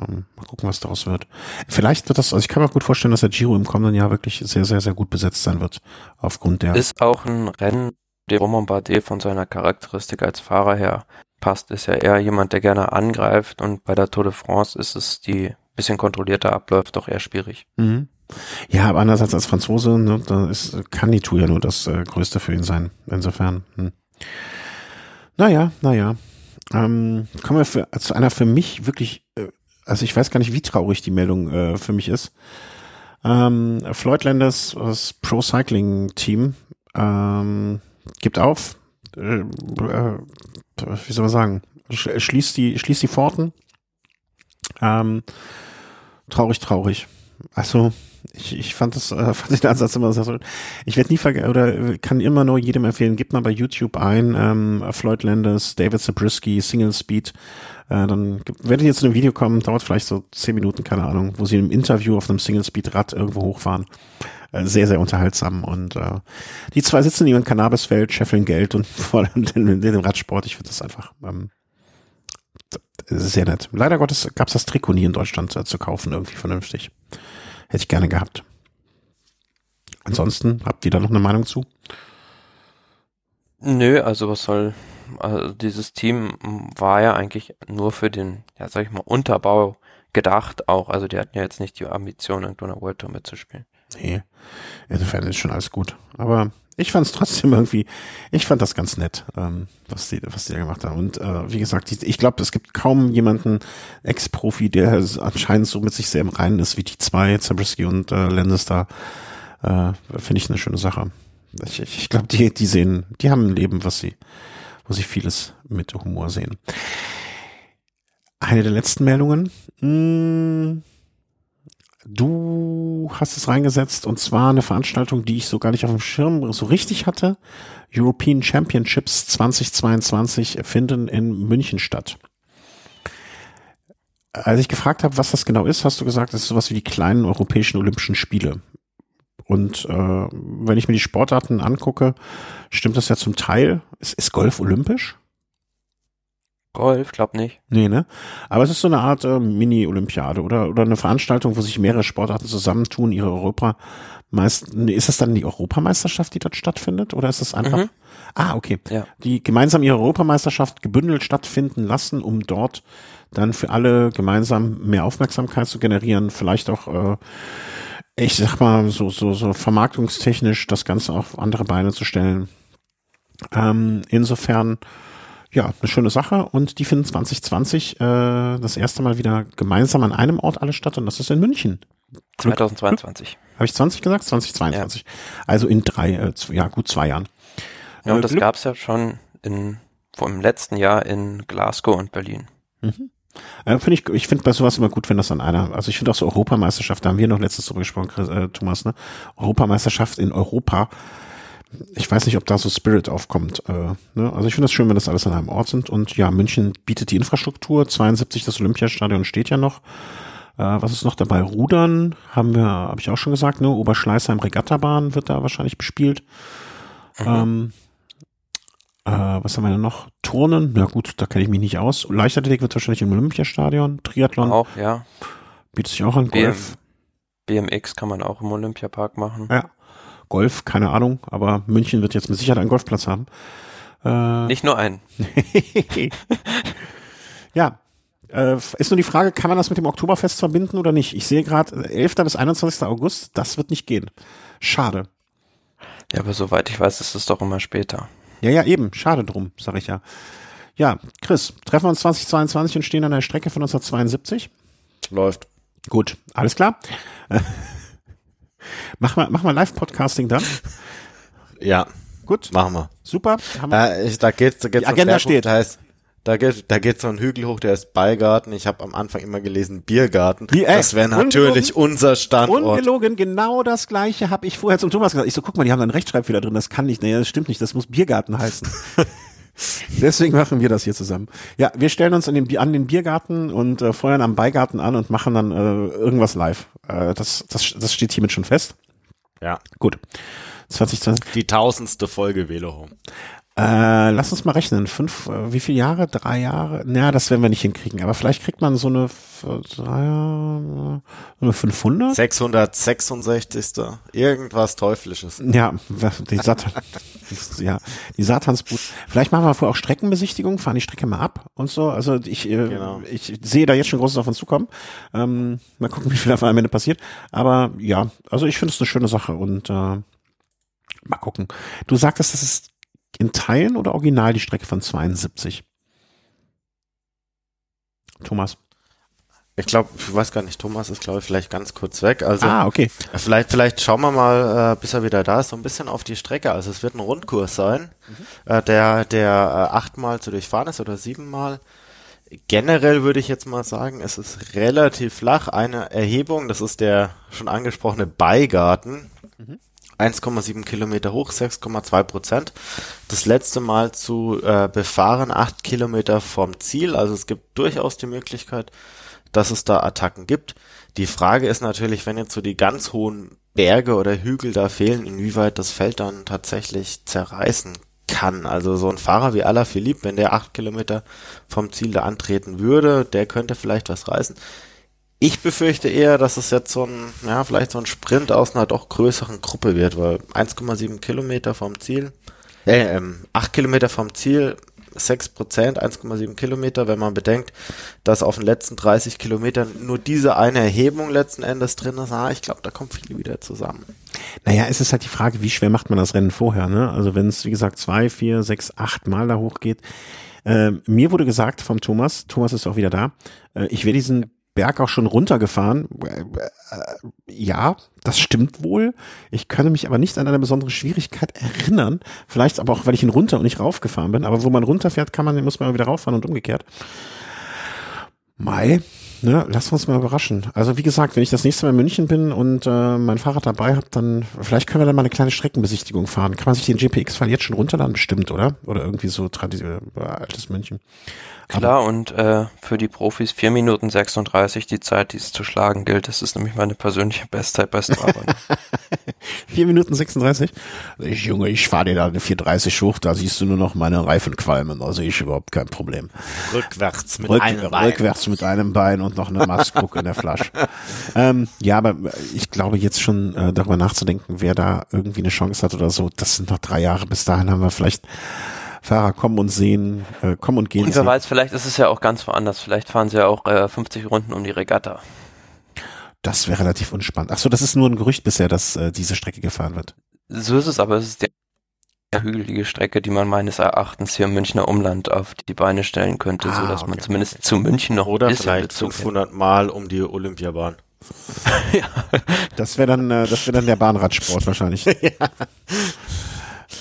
Ähm, mal gucken, was daraus wird. Vielleicht wird das, also ich kann mir gut vorstellen, dass der Giro im kommenden Jahr wirklich sehr, sehr, sehr gut besetzt sein wird, aufgrund der. Ist auch ein Rennen, der Roman Bardet von seiner Charakteristik als Fahrer her passt, ist ja eher jemand, der gerne angreift und bei der Tour de France ist es die bisschen kontrollierter abläuft, doch eher schwierig. Mhm. Ja, aber andererseits als Franzose, ne, da ist, kann die Tour ja nur das äh, Größte für ihn sein. Insofern. Hm. Naja, naja. Ähm, kommen wir für, zu einer für mich wirklich, äh, also ich weiß gar nicht, wie traurig die Meldung äh, für mich ist. Ähm, Floyd Landers, das Pro Cycling Team, ähm, gibt auf. Äh, äh, wie soll man sagen? Schließt die, schließt die Pforten. Ähm, traurig, traurig. Also ich, ich fand das, äh, fand den Ansatz immer sehr so. Ich werde nie vergessen oder kann immer nur jedem empfehlen, gib mal bei YouTube ein, ähm, Floyd Landers, David Zabriskie, Single Speed. Äh, dann werdet ihr jetzt zu einem Video kommen, dauert vielleicht so zehn Minuten, keine Ahnung, wo sie im Interview auf einem Single Speed Rad irgendwo hochfahren. Äh, sehr, sehr unterhaltsam. Und äh, die zwei sitzen in ihrem Cannabisfeld, scheffeln Geld und vor allem den, den Radsport. Ich finde das einfach ähm, sehr nett. Leider Gottes gab es das Trikot nie in Deutschland äh, zu kaufen, irgendwie vernünftig. Hätte ich gerne gehabt. Ansonsten, habt ihr da noch eine Meinung zu? Nö, also was soll, also dieses Team war ja eigentlich nur für den, ja sag ich mal, Unterbau gedacht auch. Also die hatten ja jetzt nicht die Ambition, irgendwo eine World Tour mitzuspielen. Nee, insofern ist schon alles gut. Aber ich fand es trotzdem irgendwie, ich fand das ganz nett, ähm, was die, was die da gemacht haben. Und äh, wie gesagt, ich, ich glaube, es gibt kaum jemanden Ex-Profi, der anscheinend so mit sich sehr im Reinen ist wie die zwei, Zabriskie und äh, Landis da. Äh, Finde ich eine schöne Sache. Ich, ich, ich glaube, die, die sehen, die haben ein Leben, was sie, wo sie vieles mit Humor sehen. Eine der letzten Meldungen. Mh, hm, Du hast es reingesetzt und zwar eine Veranstaltung, die ich so gar nicht auf dem Schirm so richtig hatte. European Championships 2022 finden in München statt. Als ich gefragt habe, was das genau ist, hast du gesagt, es ist sowas wie die kleinen europäischen Olympischen Spiele. Und äh, wenn ich mir die Sportarten angucke, stimmt das ja zum Teil. Ist, ist Golf olympisch? Golf, glaub nicht. Nee, ne? Aber es ist so eine Art äh, Mini-Olympiade oder, oder eine Veranstaltung, wo sich mehrere Sportarten zusammentun, ihre Europameister, nee, ist das dann die Europameisterschaft, die dort stattfindet? Oder ist das einfach? Mhm. Ah, okay. Ja. Die gemeinsam ihre Europameisterschaft gebündelt stattfinden lassen, um dort dann für alle gemeinsam mehr Aufmerksamkeit zu generieren, vielleicht auch, äh, ich sag mal, so, so, so vermarktungstechnisch das Ganze auf andere Beine zu stellen. Ähm, insofern, ja, eine schöne Sache und die finden 2020 äh, das erste Mal wieder gemeinsam an einem Ort alle statt und das ist in München. 2022. Habe ich 20 gesagt? 2022. Ja. Also in drei, äh, ja gut zwei Jahren. Ja, und äh, das gab es ja schon in vom letzten Jahr in Glasgow und Berlin. Mhm. Äh, finde ich, ich finde bei sowas immer gut, wenn das an einer, also ich finde auch so Europameisterschaft, da haben wir noch letztes drüber gesprochen, äh, Thomas, ne? Europameisterschaft in Europa ich weiß nicht, ob da so Spirit aufkommt. Äh, ne? Also ich finde es schön, wenn das alles an einem Ort sind. Und ja, München bietet die Infrastruktur. 72, das Olympiastadion steht ja noch. Äh, was ist noch dabei? Rudern haben wir, habe ich auch schon gesagt, ne? Oberschleißheim Regattabahn wird da wahrscheinlich bespielt. Mhm. Ähm, äh, was haben wir denn noch? Turnen, ja gut, da kenne ich mich nicht aus. Leichtathletik wird wahrscheinlich im Olympiastadion. Triathlon. Auch, ja. Bietet sich auch an Golf. BMX kann man auch im Olympiapark machen. Ja. Golf, keine Ahnung, aber München wird jetzt mit Sicherheit einen Golfplatz haben. Äh, Nicht nur einen. ja. Äh, ist nur die Frage, kann man das mit dem Oktoberfest verbinden oder nicht? Ich sehe gerade 11. bis 21. August, das wird nicht gehen. Schade. Ja, aber soweit ich weiß, ist es doch immer später. Ja, ja, eben. Schade drum, sag ich ja. Ja, Chris, treffen wir uns 2022 und stehen an der Strecke von 1972? Läuft. Gut, alles klar. Mach mal, mach mal Live-Podcasting dann. Ja. Gut. Machen wir. Super. Äh, ich, da geht's, da geht's Die Agenda steht. Heißt, da geht, da geht so ein Hügel hoch, der ist Beigarten. Ich habe am Anfang immer gelesen Biergarten. Wie, ey, das wäre natürlich unser Standort. Ungelogen, genau das gleiche habe ich vorher zum Thomas gesagt. Ich so, guck mal, die haben da einen Rechtschreibfehler drin, das kann nicht. Nee, das stimmt nicht, das muss Biergarten heißen. Deswegen machen wir das hier zusammen. Ja, wir stellen uns an den, an den Biergarten und äh, feuern am Beigarten an und machen dann äh, irgendwas live. Äh, das, das, das steht hiermit schon fest. Ja. Gut. 2020. Die tausendste Folge Velohome. Äh, lass uns mal rechnen. Fünf, äh, wie viele Jahre? Drei Jahre? Naja, das werden wir nicht hinkriegen. Aber vielleicht kriegt man so eine, so eine 500? 666. Irgendwas Teuflisches. Ja, die Satan, ja, die Satansbrut. Vielleicht machen wir vorher auch Streckenbesichtigung, fahren die Strecke mal ab und so. Also ich, äh, genau. ich sehe da jetzt schon Großes auf uns zukommen. Ähm, mal gucken, wie viel da am Ende passiert. Aber ja, also ich finde es eine schöne Sache und äh, mal gucken. Du sagtest, das ist in Teilen oder original die Strecke von 72? Thomas. Ich glaube, ich weiß gar nicht, Thomas ist, glaube ich, vielleicht ganz kurz weg. Also ah, okay. Vielleicht, vielleicht schauen wir mal, äh, bis er wieder da ist, so ein bisschen auf die Strecke. Also es wird ein Rundkurs sein, mhm. äh, der, der äh, achtmal zu durchfahren ist oder siebenmal. Generell würde ich jetzt mal sagen, es ist relativ flach. Eine Erhebung, das ist der schon angesprochene Beigarten. Mhm. 1,7 Kilometer hoch, 6,2 Prozent. Das letzte Mal zu äh, befahren, 8 Kilometer vom Ziel. Also es gibt durchaus die Möglichkeit, dass es da Attacken gibt. Die Frage ist natürlich, wenn jetzt so die ganz hohen Berge oder Hügel da fehlen, inwieweit das Feld dann tatsächlich zerreißen kann. Also so ein Fahrer wie Alaphilippe, wenn der 8 Kilometer vom Ziel da antreten würde, der könnte vielleicht was reißen. Ich befürchte eher, dass es jetzt so ein, ja, vielleicht so ein Sprint aus einer doch größeren Gruppe wird, weil 1,7 Kilometer vom Ziel, äh, ähm, 8 Kilometer vom Ziel, 6 Prozent, 1,7 Kilometer, wenn man bedenkt, dass auf den letzten 30 Kilometern nur diese eine Erhebung letzten Endes drin ist, ah, ich glaube, da kommt viel wieder zusammen. Naja, es ist halt die Frage, wie schwer macht man das Rennen vorher, ne? Also wenn es, wie gesagt, zwei, vier, sechs, acht Mal da hochgeht. Äh, mir wurde gesagt vom Thomas, Thomas ist auch wieder da, äh, ich werde diesen Berg auch schon runtergefahren. Äh, ja, das stimmt wohl. Ich könnte mich aber nicht an eine besondere Schwierigkeit erinnern. Vielleicht aber auch, weil ich ihn runter und nicht raufgefahren bin. Aber wo man runterfährt, kann man, muss man wieder rauffahren und umgekehrt. Mai, ne, lass uns mal überraschen. Also wie gesagt, wenn ich das nächste Mal in München bin und äh, mein Fahrrad dabei habe, dann vielleicht können wir dann mal eine kleine Streckenbesichtigung fahren. Kann man sich den GPX-File jetzt schon runterladen? Bestimmt, oder? Oder irgendwie so traditionell äh, altes München. Klar, Aber, und äh, für die Profis 4 Minuten 36 die Zeit, die es zu schlagen gilt. Das ist nämlich meine persönliche Bestzeit bei Strava. 4 Minuten 36? Ich, Junge, ich fahre dir da eine 430 hoch, da siehst du nur noch meine Reifen qualmen. Also ich überhaupt kein Problem. Rückwärts mit Rück, einem Bein. Rückwärts mit einem Bein und noch eine Maskrug in der Flasche. Ähm, ja, aber ich glaube jetzt schon äh, darüber nachzudenken, wer da irgendwie eine Chance hat oder so. Das sind noch drei Jahre. Bis dahin haben wir vielleicht Fahrer kommen und sehen, äh, kommen und gehen. Und wer weiß, vielleicht ist es ja auch ganz woanders. Vielleicht fahren sie ja auch äh, 50 Runden um die Regatta. Das wäre relativ unspannend. Ach so, das ist nur ein Gerücht bisher, dass äh, diese Strecke gefahren wird. So ist es, aber es ist die hügelige Strecke, die man meines Erachtens hier im Münchner Umland auf die Beine stellen könnte, ah, so dass okay, man zumindest okay. zu München noch oder vielleicht 500 Mal um die Olympiabahn. ja. Das wäre dann, äh, das wäre dann der Bahnradsport wahrscheinlich. ja.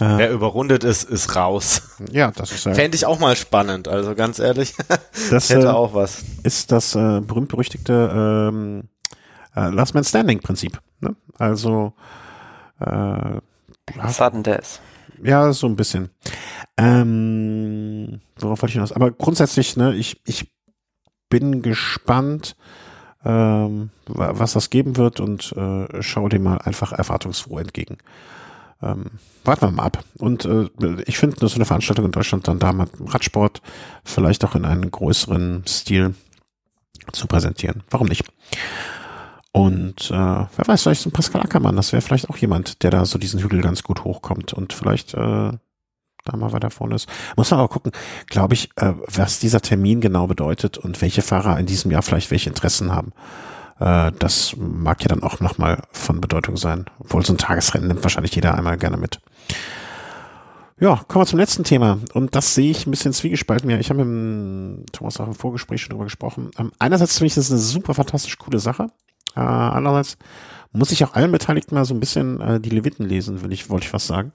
Äh, Wer überrundet ist, ist raus. Ja, das ist ja. Fände ich auch mal spannend, also ganz ehrlich. Das hätte äh, auch was. Ist das äh, berühmt-berüchtigte ähm, äh, Last Man Standing Prinzip. Ne? Also äh, Sudden Death. Ja, so ein bisschen. Ähm, worauf wollte ich hinaus? Aber grundsätzlich, ne, ich, ich bin gespannt, ähm, was das geben wird und äh, schau dem mal einfach erwartungsfroh entgegen. Ähm, warten wir mal ab. Und äh, ich finde, so eine Veranstaltung in Deutschland dann da mal Radsport vielleicht auch in einem größeren Stil zu präsentieren. Warum nicht? Und äh, wer weiß, vielleicht so ein Pascal Ackermann, das wäre vielleicht auch jemand, der da so diesen Hügel ganz gut hochkommt und vielleicht äh, da mal weiter vorne ist. Muss man aber gucken, glaube ich, äh, was dieser Termin genau bedeutet und welche Fahrer in diesem Jahr vielleicht welche Interessen haben. Äh, das mag ja dann auch nochmal von Bedeutung sein. Obwohl so ein Tagesrennen nimmt wahrscheinlich jeder einmal gerne mit. Ja, kommen wir zum letzten Thema. Und das sehe ich ein bisschen zwiegespalten. Ja, ich habe mit Thomas auch im Vorgespräch schon drüber gesprochen. Ähm, einerseits finde ich das eine super fantastisch coole Sache. Äh, andererseits muss ich auch allen Beteiligten mal so ein bisschen äh, die Leviten lesen, will ich, wollte ich was sagen.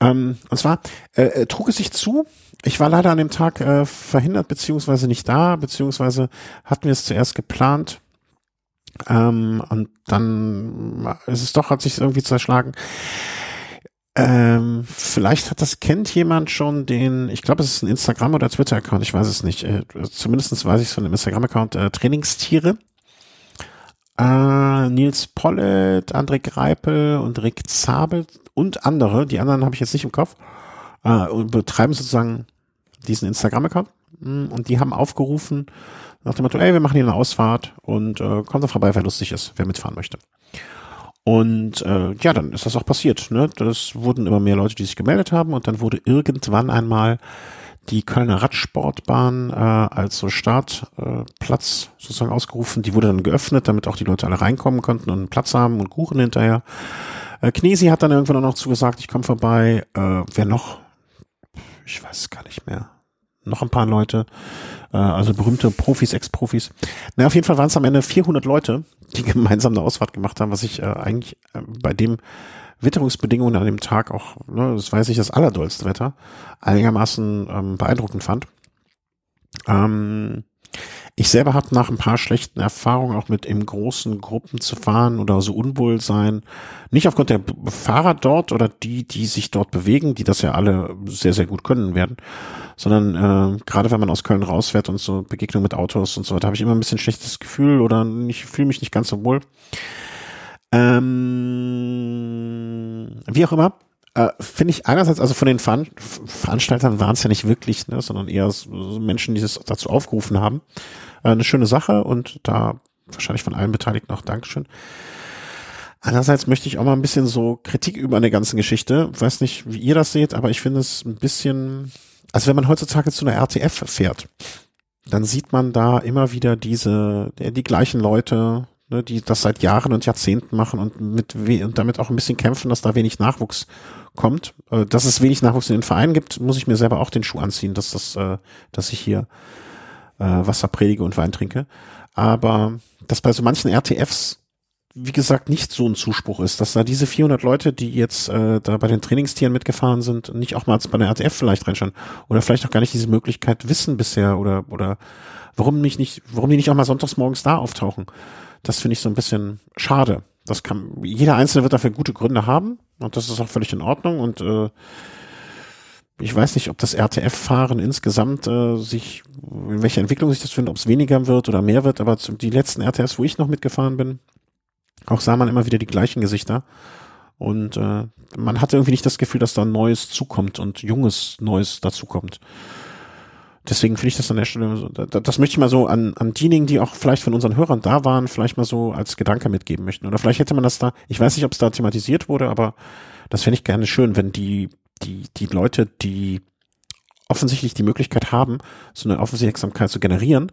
Ähm, und zwar äh, äh, trug es sich zu, ich war leider an dem Tag äh, verhindert, beziehungsweise nicht da, beziehungsweise hatten wir es zuerst geplant. Ähm, und dann ist es doch, hat sich irgendwie zerschlagen. Ähm, vielleicht hat das, kennt jemand schon den, ich glaube, es ist ein Instagram- oder Twitter-Account, ich weiß es nicht. Äh, zumindest weiß ich es von dem Instagram-Account, äh, Trainingstiere. Äh, Nils Pollet, André Greipel und Rick Zabel und andere, die anderen habe ich jetzt nicht im Kopf, äh, betreiben sozusagen diesen Instagram-Account. Mm, und die haben aufgerufen nach dem Motto, ey, wir machen hier eine Ausfahrt und äh, kommt doch vorbei, wer lustig ist, wer mitfahren möchte. Und äh, ja, dann ist das auch passiert. Ne? Das wurden immer mehr Leute, die sich gemeldet haben und dann wurde irgendwann einmal die Kölner Radsportbahn äh, als so Startplatz äh, sozusagen ausgerufen. Die wurde dann geöffnet, damit auch die Leute alle reinkommen konnten und Platz haben und Kuchen hinterher. Äh, Knesi hat dann irgendwann auch noch zugesagt, ich komme vorbei. Äh, wer noch? Ich weiß gar nicht mehr. Noch ein paar Leute, äh, also berühmte Profis, Ex-Profis. Na, auf jeden Fall waren es am Ende 400 Leute, die gemeinsam eine Ausfahrt gemacht haben, was ich äh, eigentlich äh, bei dem Witterungsbedingungen an dem Tag auch, ne, das weiß ich, das allerdollste Wetter, einigermaßen ähm, beeindruckend fand. Ähm, ich selber habe nach ein paar schlechten Erfahrungen auch mit in großen Gruppen zu fahren oder so unwohl sein, nicht aufgrund der Fahrer dort oder die, die sich dort bewegen, die das ja alle sehr, sehr gut können werden, sondern äh, gerade wenn man aus Köln rausfährt und so Begegnung mit Autos und so, da habe ich immer ein bisschen schlechtes Gefühl oder ich fühle mich nicht ganz so wohl. Ähm, wie auch immer, äh, finde ich einerseits, also von den Veran Veranstaltern waren es ja nicht wirklich, ne, sondern eher so Menschen, die es dazu aufgerufen haben. Äh, eine schöne Sache und da wahrscheinlich von allen Beteiligten auch Dankeschön. Andererseits möchte ich auch mal ein bisschen so Kritik über eine ganze Geschichte. weiß nicht, wie ihr das seht, aber ich finde es ein bisschen, also wenn man heutzutage zu einer RTF fährt, dann sieht man da immer wieder diese, die gleichen Leute, ne, die das seit Jahren und Jahrzehnten machen und mit und damit auch ein bisschen kämpfen, dass da wenig Nachwuchs kommt. Äh, dass es wenig Nachwuchs in den Vereinen gibt, muss ich mir selber auch den Schuh anziehen, dass das, äh, dass ich hier äh, Wasser predige und Wein trinke. Aber dass bei so manchen RTFs wie gesagt, nicht so ein Zuspruch ist, dass da diese 400 Leute, die jetzt äh, da bei den Trainingstieren mitgefahren sind, nicht auch mal bei der RTF vielleicht reinschauen oder vielleicht auch gar nicht diese Möglichkeit wissen bisher oder oder warum nicht nicht, warum die nicht auch mal sonntags morgens da auftauchen. Das finde ich so ein bisschen schade. Das kann, jeder Einzelne wird dafür gute Gründe haben und das ist auch völlig in Ordnung und äh, ich weiß nicht, ob das RTF-Fahren insgesamt äh, sich, in welcher Entwicklung sich das findet, ob es weniger wird oder mehr wird, aber die letzten RTFs, wo ich noch mitgefahren bin, auch sah man immer wieder die gleichen Gesichter. Und äh, man hatte irgendwie nicht das Gefühl, dass da Neues zukommt und Junges Neues dazukommt deswegen finde ich das an der Stelle, so, das, das möchte ich mal so an, an diejenigen, die auch vielleicht von unseren Hörern da waren, vielleicht mal so als Gedanke mitgeben möchten. Oder vielleicht hätte man das da, ich weiß nicht, ob es da thematisiert wurde, aber das fände ich gerne schön, wenn die, die, die Leute, die offensichtlich die Möglichkeit haben, so eine Aufmerksamkeit zu generieren,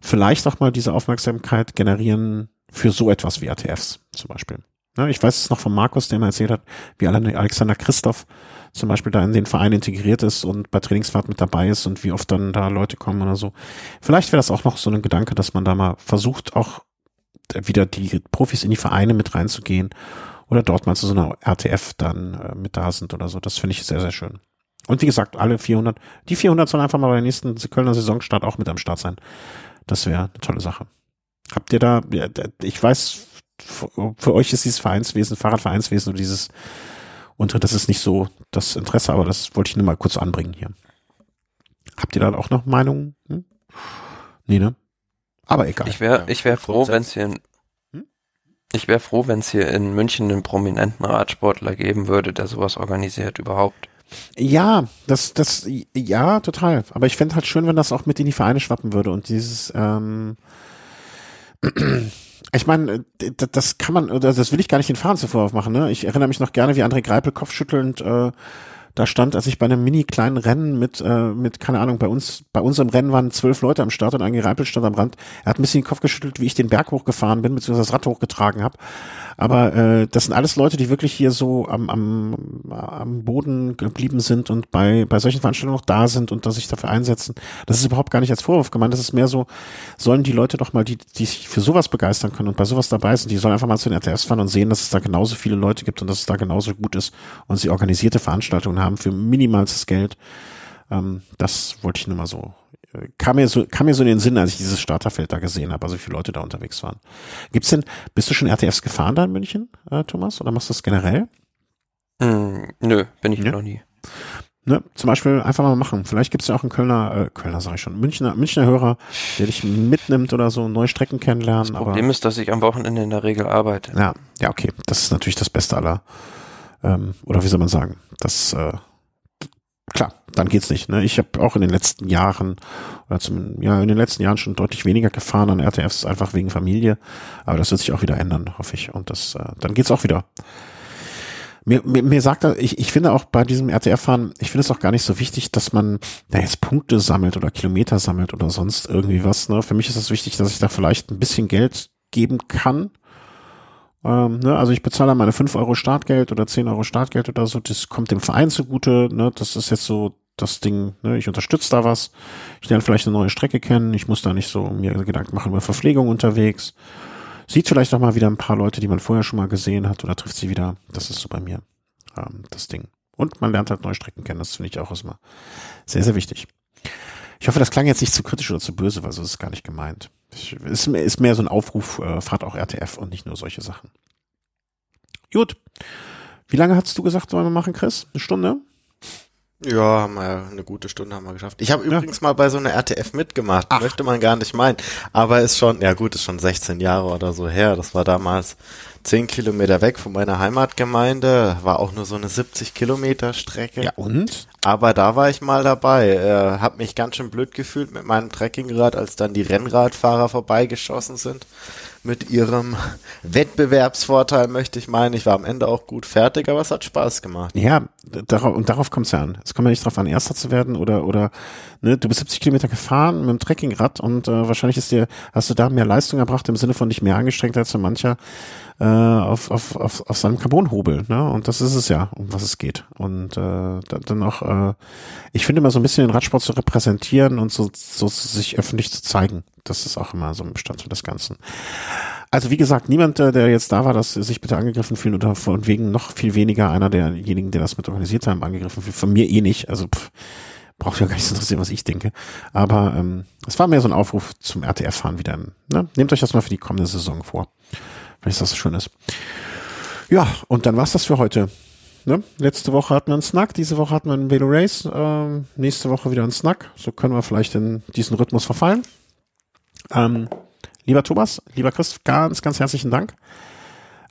vielleicht auch mal diese Aufmerksamkeit generieren für so etwas wie RTFs zum Beispiel. Ja, ich weiß es noch von Markus, der mir erzählt hat, wie Alexander Christoph zum Beispiel da in den Verein integriert ist und bei Trainingsfahrt mit dabei ist und wie oft dann da Leute kommen oder so. Vielleicht wäre das auch noch so ein Gedanke, dass man da mal versucht, auch wieder die Profis in die Vereine mit reinzugehen oder dort mal zu so einer RTF dann äh, mit da sind oder so. Das finde ich sehr, sehr schön. Und wie gesagt, alle 400, die 400 sollen einfach mal bei der nächsten Kölner Saisonstart auch mit am Start sein. Das wäre eine tolle Sache. Habt ihr da, ich weiß, für euch ist dieses Vereinswesen, Fahrradvereinswesen und dieses Und das ist nicht so das Interesse, aber das wollte ich nur mal kurz anbringen hier. Habt ihr da auch noch Meinungen? Hm? Nee, ne? Aber egal. Ich wäre ich wär froh, wenn es hier in, hm? Ich wäre froh, wenn es hier in München einen prominenten Radsportler geben würde, der sowas organisiert überhaupt. Ja, das, das, ja, total. Aber ich fände halt schön, wenn das auch mit in die Vereine schwappen würde und dieses, ähm, ich meine, das kann man, das will ich gar nicht den Fahren zuvor aufmachen. Ne? Ich erinnere mich noch gerne, wie André Greipel kopfschüttelnd äh, da stand, als ich bei einem mini kleinen Rennen mit, äh, mit, keine Ahnung, bei uns, bei unserem Rennen waren zwölf Leute am Start und ein Gereipel stand am Rand. Er hat ein bisschen den Kopf geschüttelt, wie ich den Berg hochgefahren bin, beziehungsweise das Rad hochgetragen habe. Aber äh, das sind alles Leute, die wirklich hier so am, am, am Boden geblieben sind und bei, bei solchen Veranstaltungen noch da sind und da sich dafür einsetzen. Das ist überhaupt gar nicht als Vorwurf gemeint. Das ist mehr so, sollen die Leute doch mal, die, die sich für sowas begeistern können und bei sowas dabei sind, die sollen einfach mal zu den RTFs fahren und sehen, dass es da genauso viele Leute gibt und dass es da genauso gut ist und sie organisierte Veranstaltungen haben für minimalstes Geld. Ähm, das wollte ich nur mal so kam mir so, kam mir so in den Sinn, als ich dieses Starterfeld da gesehen habe, also wie viele Leute da unterwegs waren. Gibt's denn, bist du schon RTFs gefahren da in München, äh, Thomas, oder machst du das generell? Mm, nö, bin ich ja. noch nie. Ne, zum Beispiel einfach mal machen. Vielleicht gibt's ja auch einen Kölner, äh, Kölner sage ich schon, Münchner, Münchner Hörer, der dich mitnimmt oder so, neue Strecken kennenlernen. Das Problem aber, ist, dass ich am Wochenende in der Regel arbeite. Ja, ja, okay. Das ist natürlich das Beste aller. Ähm, oder wie soll man sagen? Das äh, klar, dann geht's nicht. Ne? Ich habe auch in den letzten Jahren, oder zum, ja, in den letzten Jahren schon deutlich weniger gefahren an RTFs, einfach wegen Familie. Aber das wird sich auch wieder ändern, hoffe ich. Und das, äh, dann geht's auch wieder. Mir, mir, mir sagt er, ich, ich finde auch bei diesem RTF-Fahren, ich finde es auch gar nicht so wichtig, dass man da jetzt Punkte sammelt oder Kilometer sammelt oder sonst irgendwie was. Ne? Für mich ist es wichtig, dass ich da vielleicht ein bisschen Geld geben kann ähm, ne, also ich bezahle meine 5 Euro Startgeld oder 10 Euro Startgeld oder so, das kommt dem Verein zugute, ne, das ist jetzt so das Ding, ne, ich unterstütze da was, ich lerne vielleicht eine neue Strecke kennen, ich muss da nicht so mir Gedanken machen über Verpflegung unterwegs, sieht vielleicht auch mal wieder ein paar Leute, die man vorher schon mal gesehen hat oder trifft sie wieder, das ist so bei mir ähm, das Ding. Und man lernt halt neue Strecken kennen, das finde ich auch immer sehr, sehr wichtig. Ich hoffe, das klang jetzt nicht zu kritisch oder zu böse, weil so ist es gar nicht gemeint. Ist, ist mehr so ein Aufruf, äh, fahrt auch RTF und nicht nur solche Sachen. Gut. Wie lange hast du gesagt, sollen wir machen, Chris? Eine Stunde? Ja, haben wir eine gute Stunde haben wir geschafft. Ich habe ja. übrigens mal bei so einer RTF mitgemacht, Ach. möchte man gar nicht meinen. Aber ist schon, ja gut, ist schon 16 Jahre oder so her. Das war damals 10 Kilometer weg von meiner Heimatgemeinde. War auch nur so eine 70 Kilometer Strecke. Ja und? Aber da war ich mal dabei. Äh, hab mich ganz schön blöd gefühlt mit meinem Trekkingrad, als dann die Rennradfahrer vorbeigeschossen sind mit ihrem Wettbewerbsvorteil, möchte ich meinen. Ich war am Ende auch gut fertig, aber es hat Spaß gemacht. Ja, darauf, und darauf kommt es ja an. Es kommt ja nicht darauf an, Erster zu werden oder, oder ne, du bist 70 Kilometer gefahren mit dem Trekkingrad und äh, wahrscheinlich ist dir, hast du da mehr Leistung erbracht im Sinne von dich mehr angestrengt als so mancher äh, auf, auf, auf, auf seinem Carbonhobel. Ne? Und das ist es ja, um was es geht. Und äh, dann auch, äh, ich finde immer so ein bisschen den Radsport zu repräsentieren und so, so sich öffentlich zu zeigen. Das ist auch immer so ein Bestandteil des Ganzen. Also wie gesagt, niemand, äh, der jetzt da war, dass sich bitte angegriffen fühlen oder von wegen noch viel weniger einer derjenigen, der das mit organisiert haben, angegriffen fühlt. Von mir eh nicht. Also pff, braucht ja gar nicht zu interessieren, was ich denke. Aber ähm, es war mehr so ein Aufruf zum RTF-Fahren wieder. Ne? Nehmt euch das mal für die kommende Saison vor. Vielleicht ist das Schönes. Ja, und dann war's das für heute. Ne? Letzte Woche hatten wir einen Snack, diese Woche hatten wir einen Velo Race, ähm, nächste Woche wieder einen Snack. So können wir vielleicht in diesen Rhythmus verfallen. Ähm, lieber Thomas, lieber Chris, ganz, ganz herzlichen Dank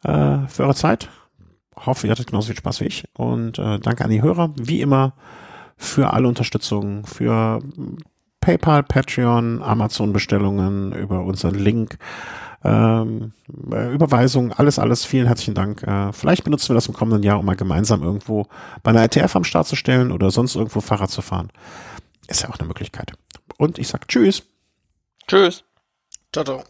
äh, für eure Zeit. Hoffe, ihr hattet genauso viel Spaß wie ich. Und äh, danke an die Hörer, wie immer, für alle Unterstützung, für PayPal, Patreon, Amazon-Bestellungen über unseren Link, ähm, äh, Überweisungen, alles, alles. Vielen herzlichen Dank. Äh, vielleicht benutzen wir das im kommenden Jahr, um mal gemeinsam irgendwo bei einer ETF am Start zu stellen oder sonst irgendwo Fahrrad zu fahren. Ist ja auch eine Möglichkeit. Und ich sag Tschüss. Tschüss. Ciao, ciao.